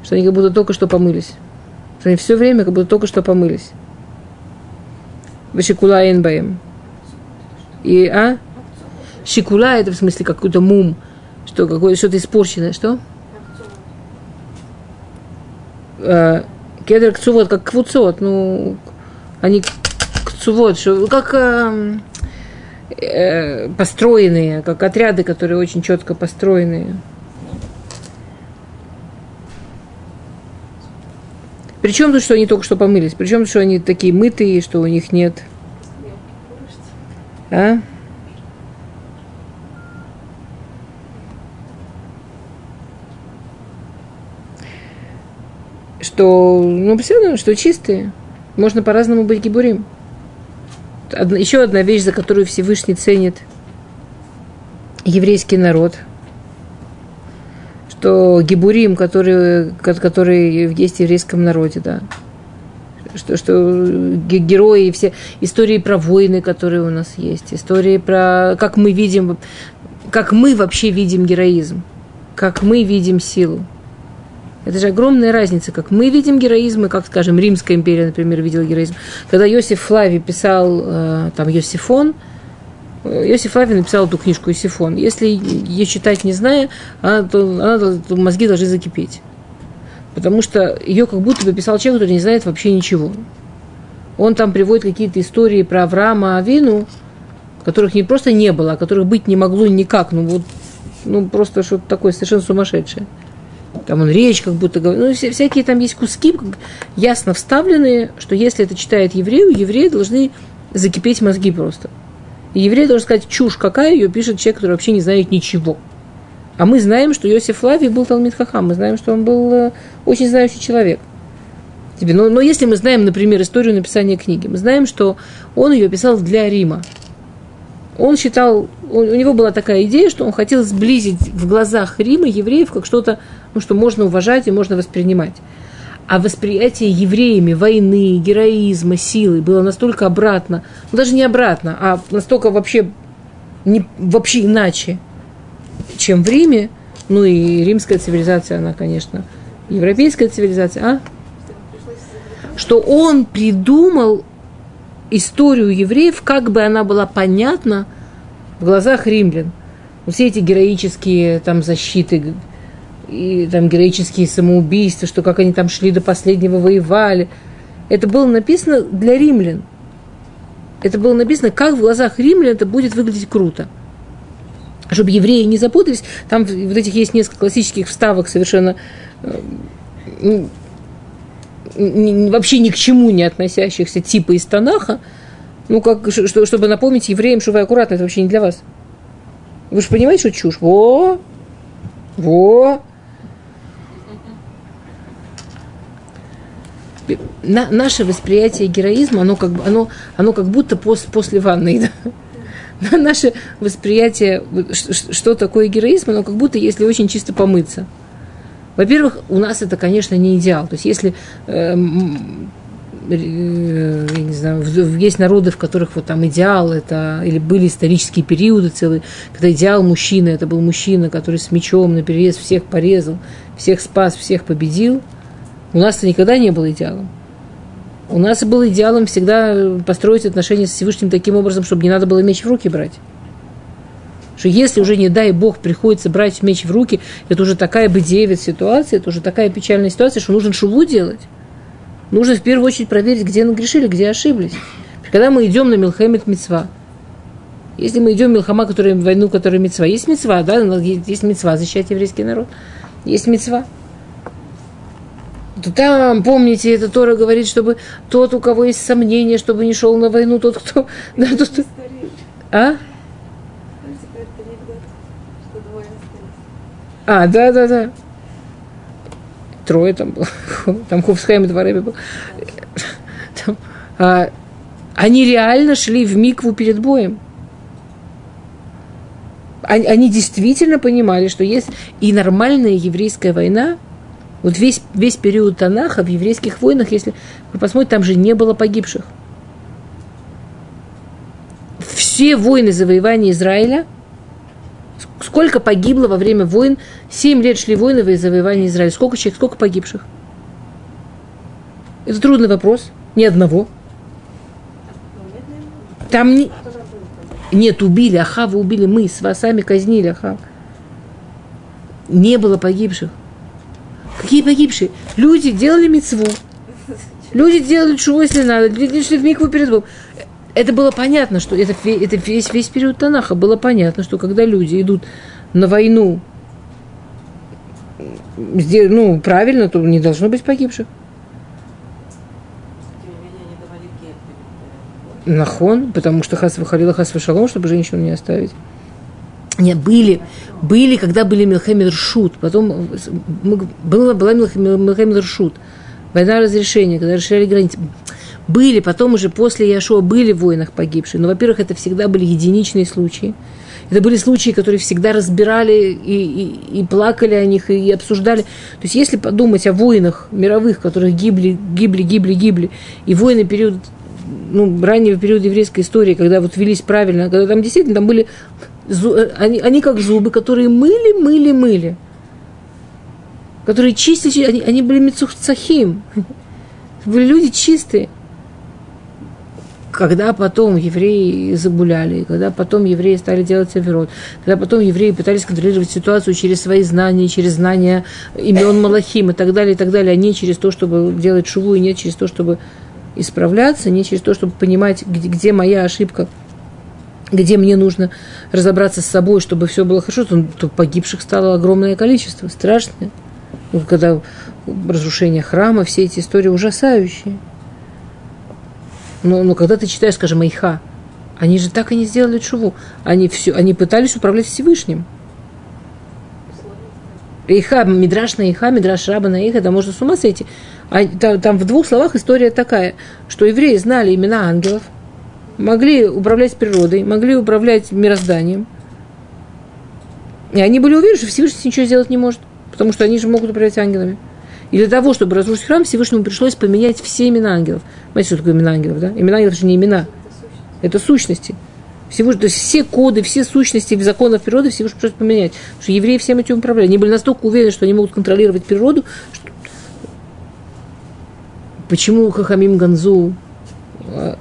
что они как будто только что помылись. Они все время как будто только что помылись. Вышикула инбаем. И, а? Шикула это в смысле какой-то мум, что какое-то что-то испорченное, что? А, кедр кцувот, как квуцот, ну, они кцувот, что, как э, э, построенные, как отряды, которые очень четко построенные. Причем тут, что они только что помылись? Причем, что они такие мытые, что у них нет... А? Что, ну, представляем, что чистые. Можно по-разному быть гибурим. Одна, еще одна вещь, за которую Всевышний ценит еврейский народ – что Гибурим, который, который есть в еврейском народе, да, что, что герои, все истории про войны, которые у нас есть, истории про как мы видим, как мы вообще видим героизм, как мы видим силу. Это же огромная разница, как мы видим героизм, и как, скажем, Римская империя, например, видела героизм. Когда Иосиф Флавий писал э, там Йосифон, Иосиф Флавий написал эту книжку «Исифон». Если ее читать не зная, она, то, она, то мозги должны закипеть. Потому что ее как будто бы писал человек, который не знает вообще ничего. Он там приводит какие-то истории про Авраама Авину, которых не просто не было, а которых быть не могло никак. Ну вот, ну просто что-то такое совершенно сумасшедшее. Там он речь как будто говорит. Ну, всякие там есть куски ясно вставленные, что если это читает еврею, евреи должны закипеть мозги просто. И еврей должен сказать, чушь какая, ее пишет человек, который вообще не знает ничего. А мы знаем, что Йосиф Лави был Талмит Хахам, мы знаем, что он был э, очень знающий человек. Тебе. Но, но если мы знаем, например, историю написания книги, мы знаем, что он ее писал для Рима. Он считал, у него была такая идея, что он хотел сблизить в глазах Рима евреев как что-то, ну, что можно уважать и можно воспринимать. А восприятие евреями войны, героизма, силы было настолько обратно, ну, даже не обратно, а настолько вообще, не, вообще иначе, чем в Риме. Ну и римская цивилизация, она, конечно, европейская цивилизация, а? что он придумал историю евреев, как бы она была понятна в глазах римлян. Все эти героические там защиты, и там героические самоубийства, что как они там шли до последнего, воевали. Это было написано для римлян. Это было написано, как в глазах римлян это будет выглядеть круто. Чтобы евреи не запутались, там вот этих есть несколько классических вставок совершенно э, вообще ни к чему не относящихся типа из Танаха, ну, как, что, чтобы напомнить евреям, что вы аккуратно, это вообще не для вас. Вы же понимаете, что чушь? Во! Во! На, наше восприятие героизма, оно как, оно, оно как будто пос, после ванны. Да? Наше восприятие, что такое героизм, оно как будто если очень чисто помыться. Во-первых, у нас это, конечно, не идеал. То есть, если эм, э, я не знаю, есть народы, в которых вот там идеал, это или были исторические периоды целые, когда идеал мужчины, это был мужчина, который с мечом наперевес всех порезал, всех спас, всех победил. У нас это никогда не было идеалом. У нас был идеалом всегда построить отношения с Всевышним таким образом, чтобы не надо было меч в руки брать. Что если уже, не дай Бог, приходится брать меч в руки, это уже такая бы девять ситуация, это уже такая печальная ситуация, что нужно шуву делать. Нужно в первую очередь проверить, где нагрешили, где ошиблись. Когда мы идем на Милхемет Мецва, если мы идем в Милхама, которая войну, которая Мецва, есть Мецва, да, есть Мецва защищать еврейский народ, есть Мецва. То там, помните, это Тора говорит, чтобы тот, у кого есть сомнения, чтобы не шел на войну, тот, кто... Да, тот, а? А, да, да, да. Трое там было. Там Хофсхайм и Двореби был. Там, а, они реально шли в микву перед боем. Они, они действительно понимали, что есть и нормальная еврейская война, вот весь, весь период Танаха в еврейских войнах, если вы посмотрите, там же не было погибших. Все войны завоевания Израиля – Сколько погибло во время войн? Семь лет шли войны во завоевание Израиля. Сколько человек, сколько погибших? Это трудный вопрос. Ни одного. Там не... Нет, убили. Ахава убили мы. С вас сами казнили Ахава. Не было погибших. Какие погибшие? Люди делали мецву. Люди делали чего, если надо. Люди шли в микву перед Богом. Это было понятно, что это, это весь, весь период Танаха было понятно, что когда люди идут на войну, ну, правильно, то не должно быть погибших. Нахон, потому что хас выходила хас шалом, чтобы женщину не оставить. Нет, были, были, когда были Милхемед Ршут, потом мы- была, была Милхемед Ршут, война разрешения, когда расширяли границы. Были, потом уже после Яшуа были в войнах погибшие, но, во-первых, это всегда были единичные случаи. Это были случаи, которые всегда разбирали и, и, и плакали о них, и обсуждали. То есть, если подумать о войнах мировых, которых гибли, гибли, гибли, гибли, и войны период, ну, раннего периода еврейской истории, когда вот велись правильно, когда там действительно там были, они, они как зубы, которые мыли, мыли, мыли. Которые чистили, чи- они, они были мецухцахим. Были люди чистые когда потом евреи загуляли, когда потом евреи стали делать оверот, когда потом евреи пытались контролировать ситуацию через свои знания, через знания имен Малахим и так далее, и так далее, а не через то, чтобы делать шуву, и не через то, чтобы исправляться, не через то, чтобы понимать, где, где моя ошибка, где мне нужно разобраться с собой, чтобы все было хорошо, то, то погибших стало огромное количество, страшное. Ну, Когда разрушение храма, все эти истории ужасающие. Но, но когда ты читаешь, скажем, Айха, они же так и не сделали чуву. Они, все, они пытались управлять Всевышним. Иха, Мидраш на Иха, Мидраш Раба на Иха, там можно с ума сойти. А, там, там в двух словах история такая, что евреи знали имена ангелов, могли управлять природой, могли управлять мирозданием. И они были уверены, что Всевышний ничего сделать не может, потому что они же могут управлять ангелами. И для того, чтобы разрушить храм, Всевышнему пришлось поменять все имена ангелов. Знаете, что такое имена ангелов, да? Имена ангелов – же не имена, это сущности. Всего, то есть все коды, все сущности законов природы Всевышний пришлось поменять. Потому что евреи всем этим управляли. Они были настолько уверены, что они могут контролировать природу, что... Почему Хахамим Ганзу а,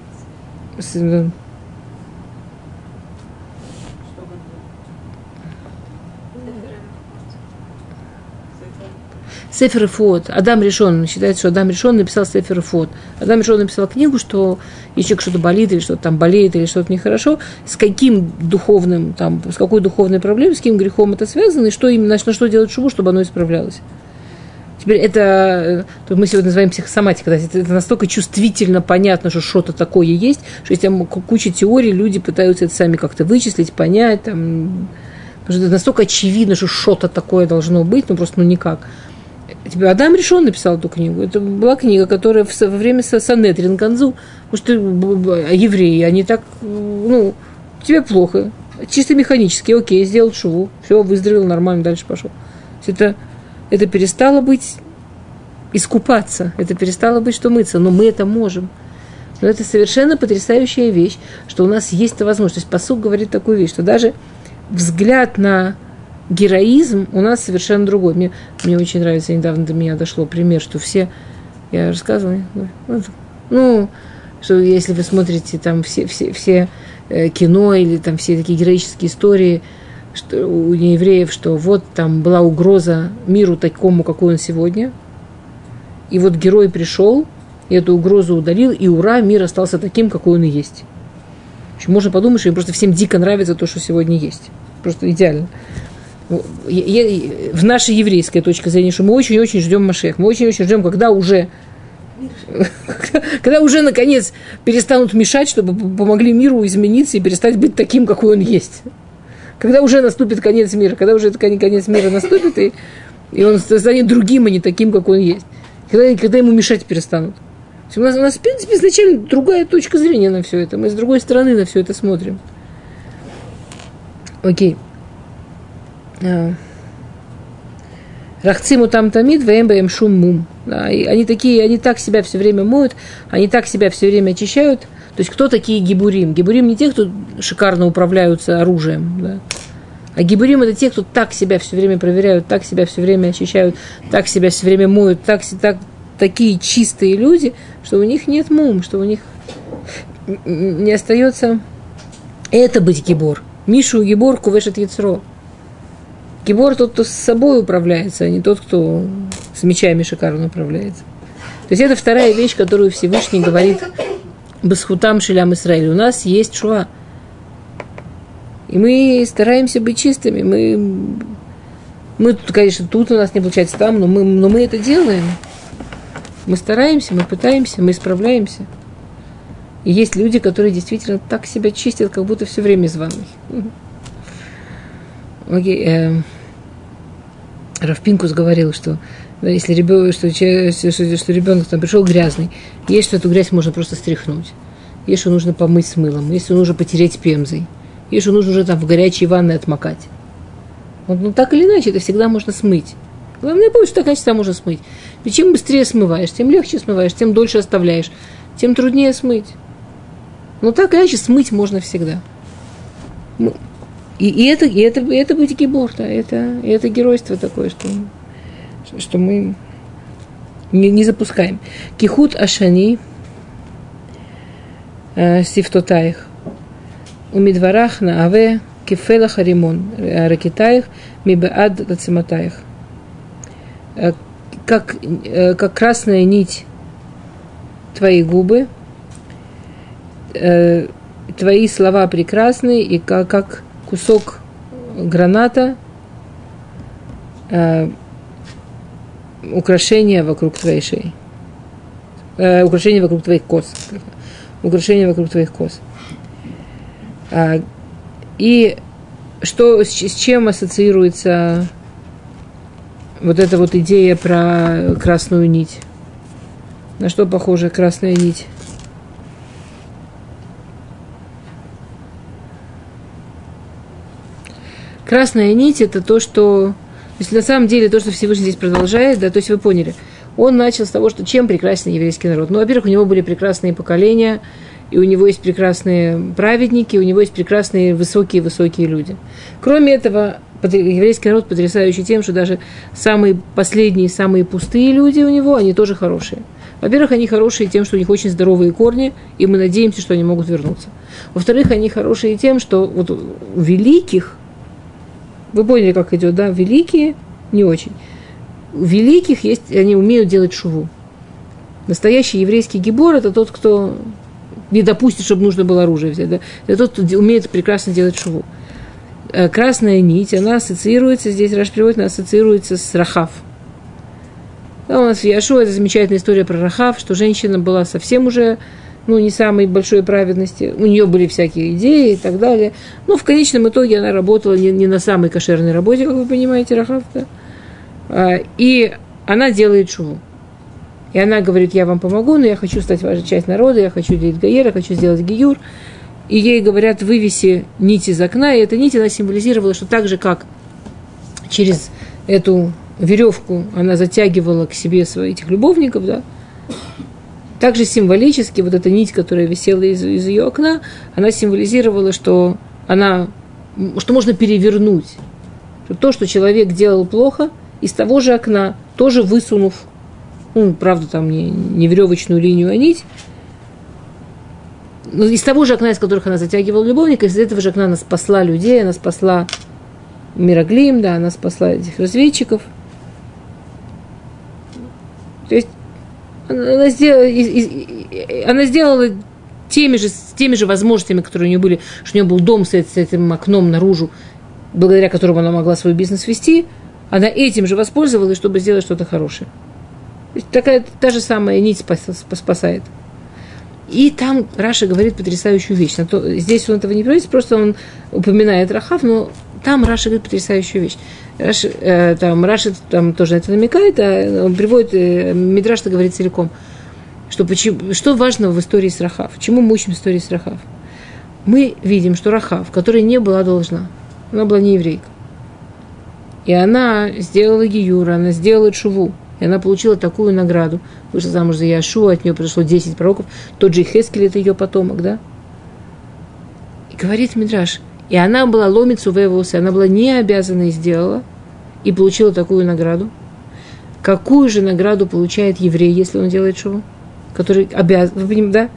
Сефер Фот. Адам Решон. Считается, что Адам Решон написал Сефер Фот. Адам Решон написал книгу, что если человек что-то болит, или что-то там болеет, или что-то нехорошо, с каким духовным, там, с какой духовной проблемой, с каким грехом это связано, и что именно, на что делать шубу, чтобы оно исправлялось. Теперь это, э, то мы сегодня называем психосоматика, это, это настолько чувствительно понятно, что что-то такое есть, что есть там куча теорий, люди пытаются это сами как-то вычислить, понять, там, потому что это настолько очевидно, что что-то такое должно быть, ну просто ну никак. Тебе Адам решен написал эту книгу. Это была книга, которая в, во время Са- Санедрин Ганзу, потому что евреи, они так, ну, тебе плохо, чисто механически, окей, сделал шву, все, выздоровел, нормально, дальше пошел. Это, это перестало быть искупаться, это перестало быть, что мыться, но мы это можем. Но это совершенно потрясающая вещь, что у нас есть эта возможность. То говорит такую вещь, что даже взгляд на героизм у нас совершенно другой. Мне, мне очень нравится, недавно до меня дошло пример, что все, я рассказывала, ну, ну, что если вы смотрите там все, все, все э, кино или там все такие героические истории, что у евреев, что вот там была угроза миру такому, какой он сегодня, и вот герой пришел, и эту угрозу удалил, и ура, мир остался таким, какой он и есть. Общем, можно подумать, что им просто всем дико нравится то, что сегодня есть. Просто идеально. В нашей еврейской точке зрения, что мы очень-очень ждем Машех. Мы очень-очень ждем, когда уже когда уже, наконец, перестанут мешать, чтобы помогли миру измениться и перестать быть таким, какой он есть. Когда уже наступит конец мира, когда уже этот кон- конец мира наступит, и, и он станет другим, а не таким, какой он есть. Когда, когда ему мешать перестанут. У нас, у нас, в принципе, изначально другая точка зрения на все это. Мы с другой стороны на все это смотрим. Окей. А. Рахциму там тамид, вэмбэм шум мум. Они такие, они так себя все время моют, они так себя все время очищают. То есть кто такие гибурим? Гибурим не те, кто шикарно управляются оружием, да. А гибурим это те, кто так себя все время проверяют, так себя все время очищают, так себя все время моют, так, так, такие чистые люди, что у них нет мум, что у них не остается это быть гибор. Мишу гибор кувешет яцро. Гибор тот, кто с собой управляется, а не тот, кто с мечами шикарно управляется. То есть это вторая вещь, которую Всевышний говорит Басхутам Шилям Исраиль. У нас есть шуа. И мы стараемся быть чистыми. Мы, мы, конечно, тут у нас не получается там, но мы, но мы это делаем. Мы стараемся, мы пытаемся, мы исправляемся. И есть люди, которые действительно так себя чистят, как будто все время из ванной. Окей. эм, Равпинкус говорил, что если ребенок, что, что, что ребенок там пришел грязный, есть что эту грязь можно просто стряхнуть. Есть что нужно помыть с мылом, есть что нужно потереть пемзой, есть что нужно уже там в горячей ванной отмокать. Вот, ну так или иначе, это всегда можно смыть. Главное помнить, что так иначе можно смыть. Ведь чем быстрее смываешь, тем легче смываешь, тем дольше оставляешь, тем труднее смыть. Но так или иначе смыть можно всегда. Ну, И, и это, и это, и это быть гибор, да, это, и это геройство такое, что, что мы не, не запускаем. Кихут Ашани э, Сифтотаих. Умидварах на Аве Кефела Харимон Ракитаих Мибеад Лациматаих. Э, Как, э, как красная нить твои губы, э, твои слова прекрасны, и как, как кусок граната, э, украшение вокруг твоей шеи. Э, украшение вокруг твоих кос. Украшение вокруг твоих кос. А, и что, с, с чем ассоциируется вот эта вот идея про красную нить. На что похожа красная нить? Красная нить это то, что... То есть на самом деле то, что Всевышний здесь продолжает, да, то есть вы поняли, он начал с того, что чем прекрасен еврейский народ. Ну, во-первых, у него были прекрасные поколения, и у него есть прекрасные праведники, у него есть прекрасные высокие-высокие люди. Кроме этого, еврейский народ потрясающий тем, что даже самые последние, самые пустые люди у него, они тоже хорошие. Во-первых, они хорошие тем, что у них очень здоровые корни, и мы надеемся, что они могут вернуться. Во-вторых, они хорошие тем, что вот у великих, вы поняли, как идет, да, великие не очень. У великих есть, они умеют делать шуву. Настоящий еврейский гибор – это тот, кто не допустит, чтобы нужно было оружие взять. Да? Это тот, кто умеет прекрасно делать шуву. Э, красная нить, она ассоциируется, здесь Раш переводит, она ассоциируется с Рахав. Да, у нас в Яшу это замечательная история про Рахав, что женщина была совсем уже ну, не самой большой праведности. У нее были всякие идеи и так далее. Но в конечном итоге она работала не, не на самой кошерной работе, как вы понимаете, Рахав. Да? А, и она делает шуву. И она говорит, я вам помогу, но я хочу стать вашей часть народа, я хочу делать гаер, хочу сделать гиюр и ей говорят, вывеси нить из окна, и эта нить, она символизировала, что так же, как через эту веревку она затягивала к себе своих этих любовников, да, также символически вот эта нить, которая висела из, из ее окна, она символизировала, что она, что можно перевернуть. Что то, что человек делал плохо, из того же окна, тоже высунув, ну, правда, там не, не веревочную линию, а нить, ну, из того же окна, из которых она затягивала любовника, из этого же окна она спасла людей, она спасла Мироглим, да, она спасла этих разведчиков. То есть она сделала, она сделала теми же, с теми же возможностями, которые у нее были, что у нее был дом с, этим окном наружу, благодаря которому она могла свой бизнес вести, она этим же воспользовалась, чтобы сделать что-то хорошее. Такая та же самая нить спасает. И там Раша говорит потрясающую вещь. То, здесь он этого не говорит, просто он упоминает Рахав, но там Раша говорит потрясающую вещь. Раша, э, там, Раша там тоже это намекает, а он приводит, э, Мидраш говорит целиком, что, почему, что важного в истории с Рахав, чему мы учим истории с Рахав. Мы видим, что Рахав, которая не была должна, она была не еврейка, и она сделала Гиюра, она сделала Шуву, и она получила такую награду. Вышла замуж за Яшу, от нее пришло 10 пророков. Тот же Хескель это ее потомок, да? И говорит Мидраш, и она была ломицу вевоса, она была не обязана и сделала, и получила такую награду. Какую же награду получает еврей, если он делает шоу? Который обязан, да?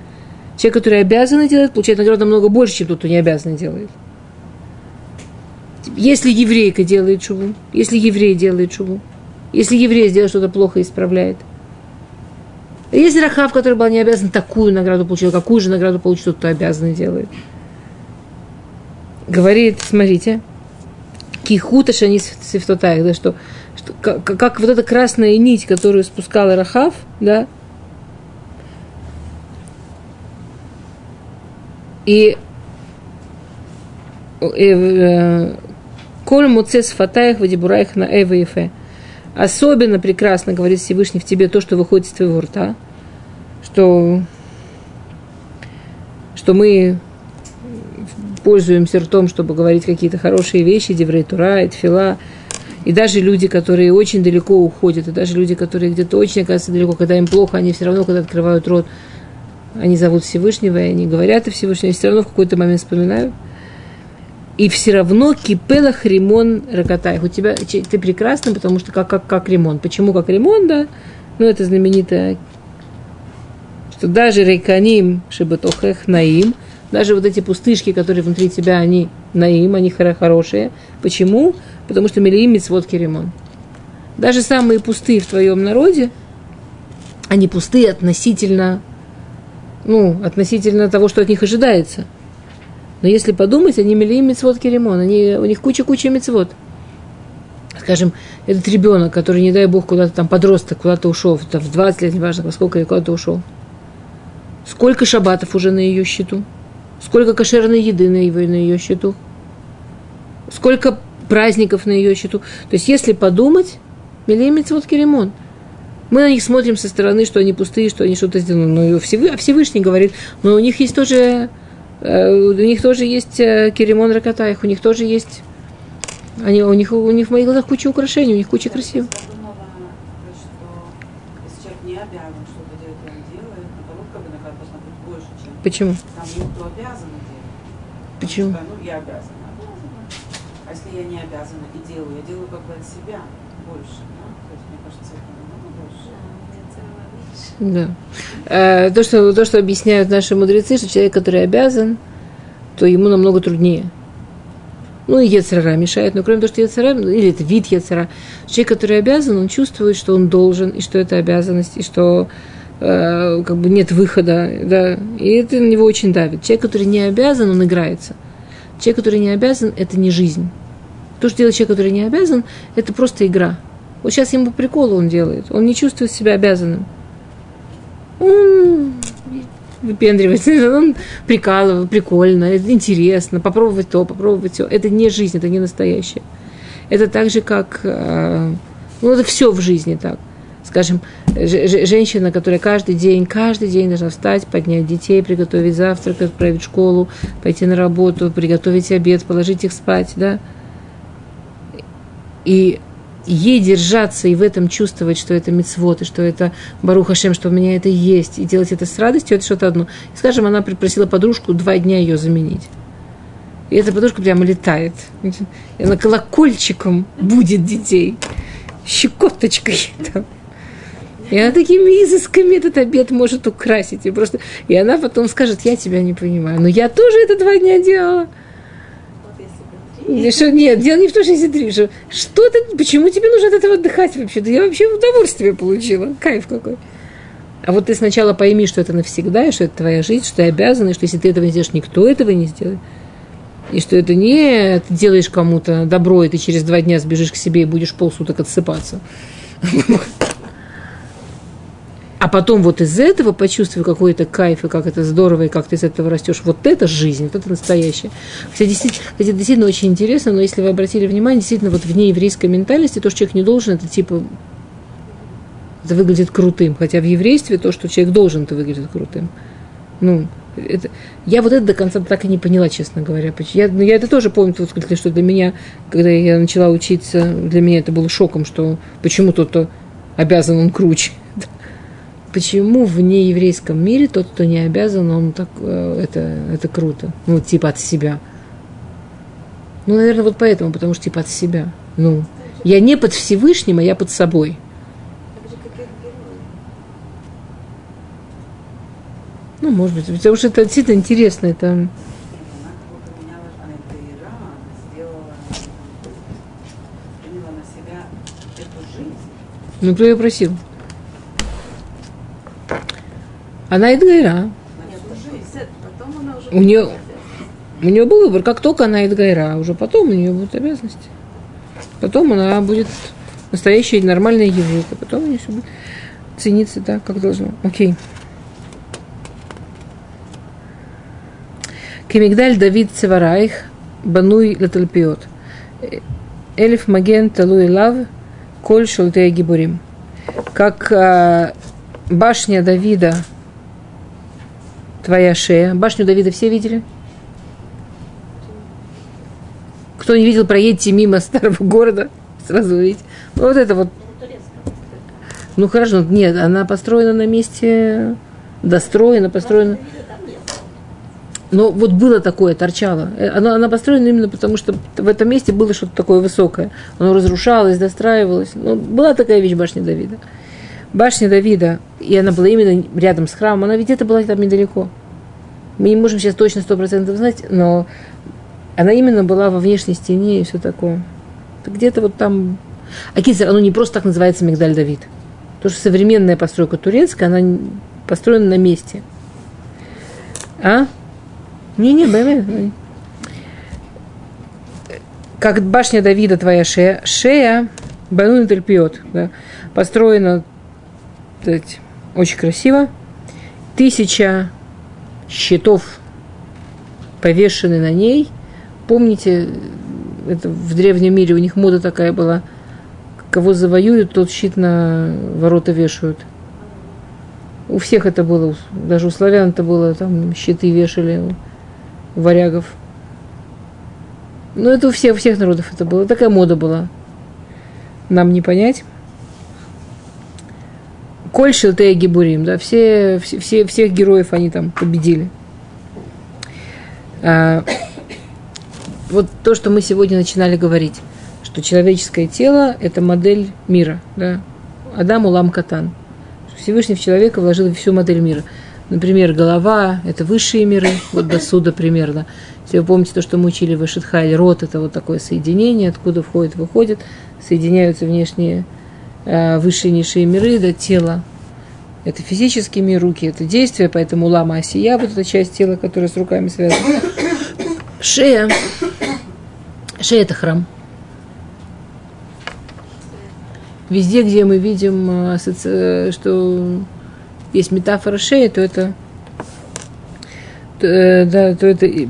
Человек, который обязан делать, получает награду намного больше, чем тот, кто не обязан делает. Если еврейка делает шубу, если еврей делает шубу, если еврей сделает что-то плохо исправляет. Если Рахав, который был не обязан, такую награду получил, какую же награду получит тот, кто обязан делает. Говорит, смотрите, кихута шанис сифтотаях, да, что, что как, как вот эта красная нить, которую спускала Рахав, да, и э, э, Коль муцес фатаях вадибураях на эва и фе. Особенно прекрасно говорит Всевышний в тебе то, что выходит из твоего рта, что, что мы пользуемся ртом, чтобы говорить какие-то хорошие вещи, Деврей Тура, Эдфила, и даже люди, которые очень далеко уходят, и даже люди, которые где-то очень оказываются далеко, когда им плохо, они все равно, когда открывают рот, они зовут Всевышнего, и они говорят о Всевышнем, и все равно в какой-то момент вспоминают – и все равно кипелах ремон ракотай. У тебя ты прекрасна, потому что как, как, как ремон. Почему как ремон, да? Ну, это знаменитое, что даже рейканим шебетохех наим, даже вот эти пустышки, которые внутри тебя, они наим, они хорошие. Почему? Потому что милиим митцвот ремон. Даже самые пустые в твоем народе, они пустые относительно, ну, относительно того, что от них ожидается – но если подумать, они милим мецвод керемон, они, у них куча-куча мецвод. Скажем, этот ребенок, который, не дай бог, куда-то там подросток, куда-то ушел, там, в 20 лет, неважно, во сколько, куда-то ушел. Сколько шабатов уже на ее счету? Сколько кошерной еды на, его, на ее счету? Сколько праздников на ее счету? То есть, если подумать, Милей Мицвод Керемон. Мы на них смотрим со стороны, что они пустые, что они что-то сделаны. Но Всевышний, говорит, но у них есть тоже, у них тоже есть э, Керемон Ракатаих, у них тоже есть, они, у, них, у них в моих глазах куча украшений, у них куча красивых. Чем Почему? там кто обязан делать. Почему? Что, ну, я обязана, обязана. А если я не обязана и делаю, я делаю как бы от себя больше, да? То есть, мне кажется, это намного больше. Да. Э, То что, то, что объясняют наши мудрецы, что человек, который обязан, то ему намного труднее. Ну, и Ецера мешает, но кроме того, что Ецера, или это вид Ецера, человек, который обязан, он чувствует, что он должен, и что это обязанность, и что э, как бы нет выхода, да, и это на него очень давит. Человек, который не обязан, он играется. Человек, который не обязан, это не жизнь. То, что делает человек, который не обязан, это просто игра. Вот сейчас ему по приколу он делает, он не чувствует себя обязанным. Выпендривается, он прикалывает, прикольно, интересно, попробовать то, попробовать все. Это не жизнь, это не настоящее. Это так же, как... э, Ну, это все в жизни так. Скажем, женщина, которая каждый день, каждый день должна встать, поднять детей, приготовить завтрак, отправить в школу, пойти на работу, приготовить обед, положить их спать, да. И ей держаться и в этом чувствовать, что это мецвод, и что это Барух Хашем, что у меня это есть, и делать это с радостью, это что-то одно. И, скажем, она просила подружку два дня ее заменить. И эта подружка прямо летает. И она колокольчиком будет детей, щекоточкой. Там. И она такими изысками этот обед может украсить. И, просто... и она потом скажет, я тебя не понимаю. Но я тоже это два дня делала. Вот если бы три. И Что, нет, дело не в том, что если три. Что, что ты, почему тебе нужно от этого отдыхать вообще? Да я вообще удовольствие получила. Кайф какой. А вот ты сначала пойми, что это навсегда, и что это твоя жизнь, что ты обязан, и что если ты этого не сделаешь, никто этого не сделает. И что это не ты делаешь кому-то добро, и ты через два дня сбежишь к себе и будешь полсуток отсыпаться. А потом вот из этого почувствуй какой-то кайф, и как это здорово, и как ты из этого растешь. Вот это жизнь, вот это настоящее. Кстати, действительно, кстати, действительно очень интересно, но если вы обратили внимание, действительно, вот в нееврейской ментальности то, что человек не должен, это типа это выглядит крутым. Хотя в еврействе то, что человек должен, это выглядит крутым. Ну, это, я вот это до конца так и не поняла, честно говоря. Я, ну, я это тоже помню, вот, что для меня, когда я начала учиться, для меня это было шоком, что почему тот-то обязан, он круче. Почему в нееврейском мире тот, кто не обязан, он так, э, это, это круто. Ну, типа от себя. Ну, наверное, вот поэтому, потому что типа от себя. Ну, я не под Всевышним, а я под собой. Ну, может быть, потому что это действительно интересно. Это... Ну, кто ее просил? Она Эдгайра. на Нет, всю жизнь. Сет, потом она уже... У обязана. У нее был выбор. Как только она Эдгайра, уже потом у нее будут обязанности. Потом она будет настоящая нормальная еврейка. Потом у нее все будет цениться так, как должно. Окей. Кемигдаль Давид Цеварайх, Бануй Латальпиот. Эльф Маген Талуй Лав, Коль Шолтея Гибурим. Как а, башня Давида, твоя шея. Башню Давида все видели? Кто не видел, проедьте мимо старого города, сразу увидите. Ну, Вот это вот. Ну хорошо, нет, она построена на месте, достроена, построена. Но вот было такое, торчало. Э, Она, она построена именно потому, что в этом месте было что-то такое высокое. Оно разрушалось, достраивалось. Ну, была такая вещь башня Давида. Башня Давида, и она была именно рядом с храмом, она ведь где-то была там недалеко. Мы не можем сейчас точно сто процентов знать, но она именно была во внешней стене и все такое. Где-то вот там... А оно не просто так называется Мигдаль Давид. Потому что современная постройка турецкая, она построена на месте. А? Не-не, бэмэ. Как башня Давида твоя шея. Шея Банун Тельпиот. Да, построена сказать, очень красиво. Тысяча щитов повешены на ней. Помните, это в древнем мире у них мода такая была, кого завоюют, тот щит на ворота вешают. У всех это было, даже у славян это было, там щиты вешали, у варягов. Ну, это у всех, у всех народов это было. Такая мода была. Нам не понять. Коль Шилтея Гибурим, да, все, все, все, всех героев они там победили. А, вот то, что мы сегодня начинали говорить, что человеческое тело – это модель мира, да. Адам Улам Катан. Всевышний в человека вложил всю модель мира. Например, голова – это высшие миры, вот до суда примерно. Если вы помните то, что мы учили в Ишитхайле, рот – это вот такое соединение, откуда входит, выходит, соединяются внешние э, высшие миры, да, тело. Это физический мир, руки – это действие, поэтому лама осия, вот эта часть тела, которая с руками связана. Шея. Шея – это храм. Везде, где мы видим, э, асоци- что есть метафора шеи, то это, то, э, да, то это и-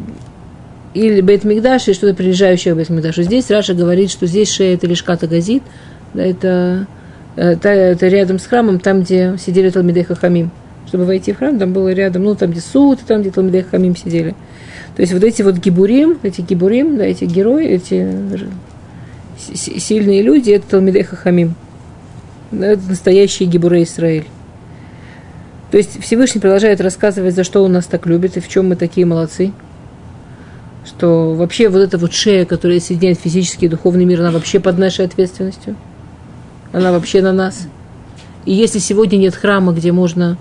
или Бейт Мигдаш, или что-то прилежающее к Бейт Мигдашу. Здесь Раша говорит, что здесь шея это лишь ката газит, да, это, это, это рядом с храмом, там, где сидели Талмидей Хахамим. Чтобы войти в храм, там было рядом, ну, там, где суд, там, где Талмидей Хахамим сидели. То есть вот эти вот гибурим, эти гибурим, да, эти герои, эти сильные люди, это Талмидей Хахамим. Да, Это настоящие гибуры Израиль. То есть Всевышний продолжает рассказывать, за что он нас так любит и в чем мы такие молодцы. Что вообще вот эта вот шея, которая соединяет физический и духовный мир, она вообще под нашей ответственностью. Она вообще на нас. И если сегодня нет храма, где можно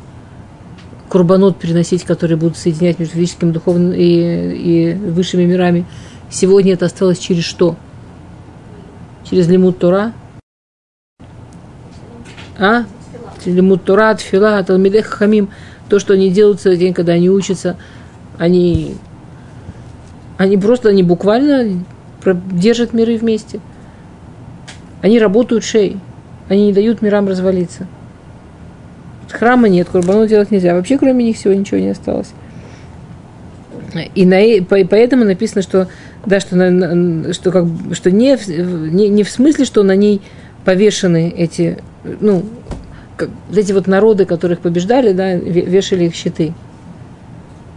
курбанот переносить, которые будут соединять между физическим, духовным и, и высшими мирами, сегодня это осталось через что? Через лимут Тора? А? Лимут Тора, Тфила, Талмидех Хамим. То, что они делают целый день, когда они учатся, они, они просто, они буквально держат миры вместе. Они работают шеей. Они не дают мирам развалиться. Храма нет, курбану делать нельзя. Вообще, кроме них всего ничего не осталось. И на, э- по- поэтому написано, что, да, что, на- что, как, что не, не, не в смысле, что на ней повешены эти, ну, как, эти вот народы, которых побеждали, да, ве- вешали их щиты.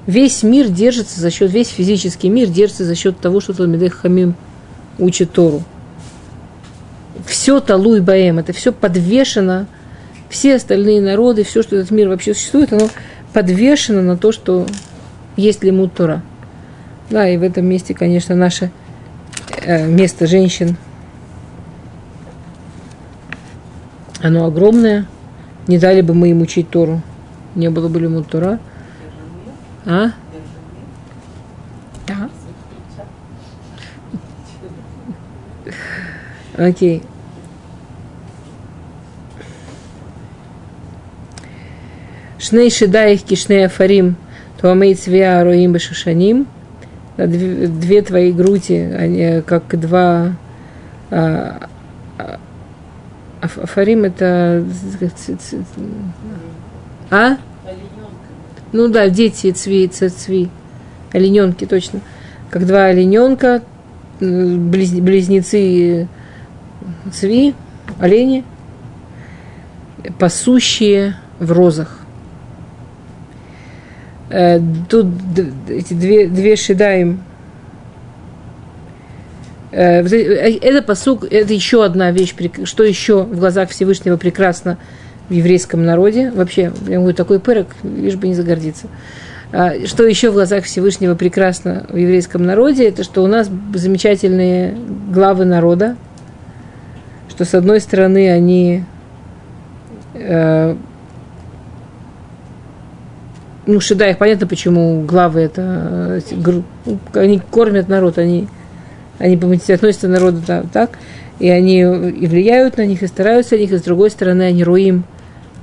Весь мир держится за счет, весь физический мир держится за счет того, что Талмидех Хамим учит Тору. Все Талуй Баэм, это все подвешено, все остальные народы, все, что этот мир вообще существует, оно подвешено на то, что есть лимут Тора. Да, и в этом месте, конечно, наше э, место женщин, оно огромное. Не дали бы мы им учить Тору, не было бы лимут Тора. А? Окей. Шней шедаих кишней афарим, туамей цвя роим бешушаним. Две, две твои груди, они как два а, а, аф- афарим это а? Ну да, дети цви, цви, олененки точно, как два олененка, близ- близнецы цви, олени, пасущие в розах. Э, Тут эти две, две шедаем. Э, э- Это посук, это еще одна вещь, что еще в глазах Всевышнего прекрасно в еврейском народе. Вообще, я говорю, такой пырок, лишь бы не загордиться. А, Что еще в глазах Всевышнего прекрасно в еврейском народе, это что у нас замечательные главы народа, что с одной стороны они ну, Шеда, их понятно, почему главы это, э, они кормят народ, они, они относятся к народу да, так, и они и влияют на них, и стараются на них, и с другой стороны они руим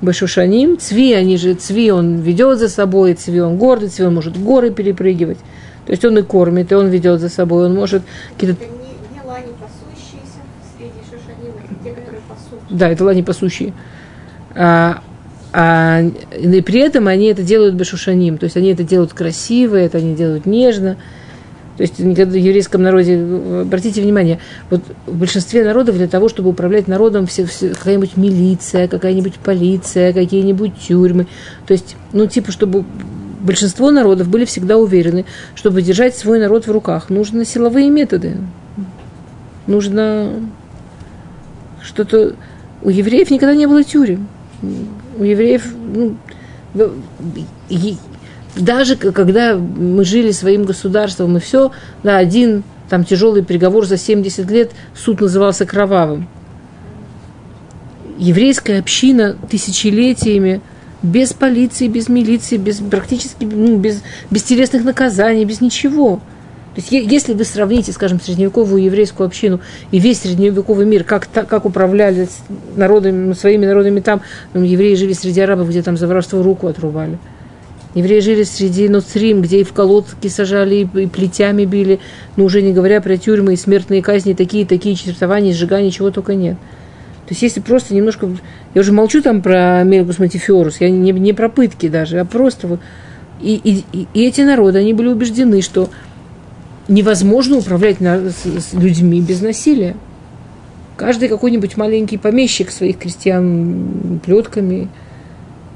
Башушаним, Цви, они же, Цви, он ведет за собой, Цви, он гордый, Цви, он может горы перепрыгивать, то есть он и кормит, и он ведет за собой, он может какие-то Это не, не лани пасущиеся среди шашаним, это те, которые пасут. Да, это лани пасущие. А, а, и при этом они это делают бешушаним, то есть они это делают красиво, это они делают нежно. То есть никогда в еврейском народе, обратите внимание, вот в большинстве народов для того, чтобы управлять народом, все, все, какая-нибудь милиция, какая-нибудь полиция, какие-нибудь тюрьмы. То есть, ну, типа, чтобы большинство народов были всегда уверены, чтобы держать свой народ в руках, нужны силовые методы. Нужно что-то... У евреев никогда не было тюрем. У евреев... Ну, даже когда мы жили своим государством и все, да, один там тяжелый приговор за 70 лет, суд назывался кровавым. Еврейская община тысячелетиями без полиции, без милиции, без практически ну, без, без телесных наказаний, без ничего. Есть, если вы сравните, скажем, средневековую еврейскую общину и весь средневековый мир, как, как управляли народами, своими народами там, ну, евреи жили среди арабов, где там за воровство руку отрубали. Евреи жили среди Ноцрим, где и в колодки сажали, и плетями били, но уже не говоря про тюрьмы и смертные казни, такие-такие чертования, сжигания, чего только нет. То есть если просто немножко... Я уже молчу там про Мелкус Матифиорус, я не, не про пытки даже, а просто вот... И, и, и эти народы, они были убеждены, что невозможно управлять на, с, с людьми без насилия. Каждый какой-нибудь маленький помещик своих крестьян плетками.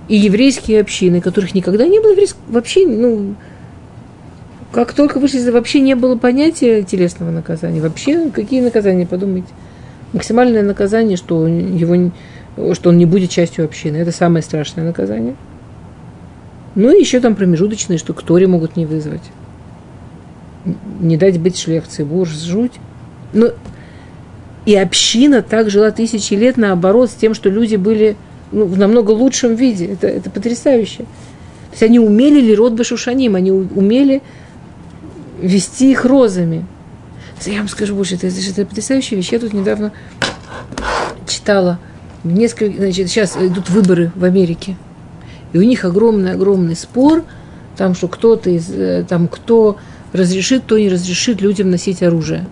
И еврейские общины, которых никогда не было вообще, ну, как только вышли, вообще не было понятия телесного наказания. Вообще, какие наказания, подумайте максимальное наказание, что, его, что он не будет частью общины. Это самое страшное наказание. Ну и еще там промежуточные, что к могут не вызвать. Не дать быть шлехцей, бур, жуть. Но и община так жила тысячи лет, наоборот, с тем, что люди были ну, в намного лучшем виде. Это, это потрясающе. То есть они умели ли род Башушаним, они умели вести их розами. Я вам скажу больше, это, это, это потрясающая вещь. Я тут недавно читала несколько, значит, сейчас идут выборы в Америке, и у них огромный-огромный спор, там, что кто-то из, э, там, кто разрешит, кто не разрешит людям носить оружие.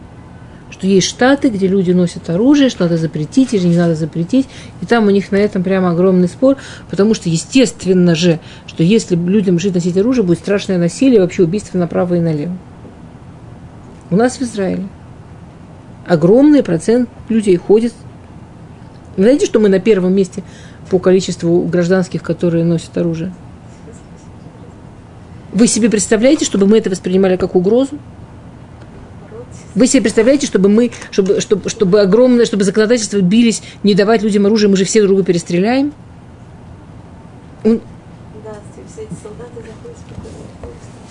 Что есть штаты, где люди носят оружие, что надо запретить или не надо запретить. И там у них на этом прямо огромный спор, потому что естественно же, что если людям жить носить оружие, будет страшное насилие, вообще убийство направо и налево. У нас в Израиле огромный процент людей ходит. Вы знаете, что мы на первом месте по количеству гражданских, которые носят оружие? Вы себе представляете, чтобы мы это воспринимали как угрозу? Вы себе представляете, чтобы мы, чтобы, чтобы, чтобы огромное, чтобы законодательство бились, не давать людям оружие, мы же все друг друга перестреляем?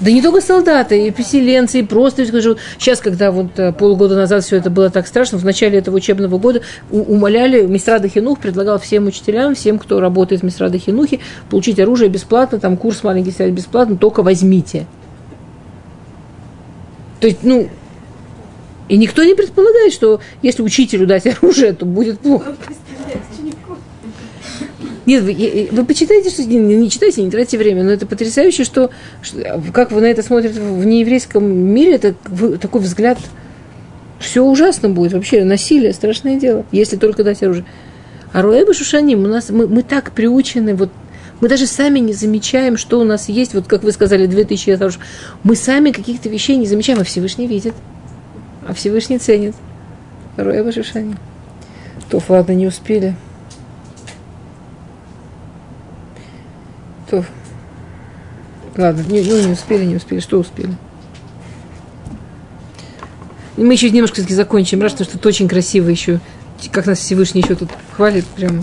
Да не только солдаты, и поселенцы, и просто скажу, сейчас, когда вот э, полгода назад все это было так страшно, в начале этого учебного года умоляли, Мистрада Хинух предлагал всем учителям, всем, кто работает в Мистрада Хинухе, получить оружие бесплатно, там курс маленький снять бесплатно, только возьмите. То есть, ну, и никто не предполагает, что если учителю дать оружие, то будет плохо. Нет, вы, вы почитайте, что не, не читайте, не тратите время, но это потрясающе, что, что как вы на это смотрите в нееврейском мире, это такой взгляд, все ужасно будет, вообще насилие, страшное дело, если только дать оружие. А Руэба Шушаним, у нас, мы, мы так приучены, вот мы даже сами не замечаем, что у нас есть, вот как вы сказали, 2000 лет оружия. Мы сами каких-то вещей не замечаем, а Всевышний видит, а Всевышний ценит. Руэба Шушаним. То, ладно, не успели. То. Ладно, не, ну, не успели, не успели. Что успели? мы еще немножко закончим, раз, потому что это очень красиво еще. Как нас Всевышний еще тут хвалит, прям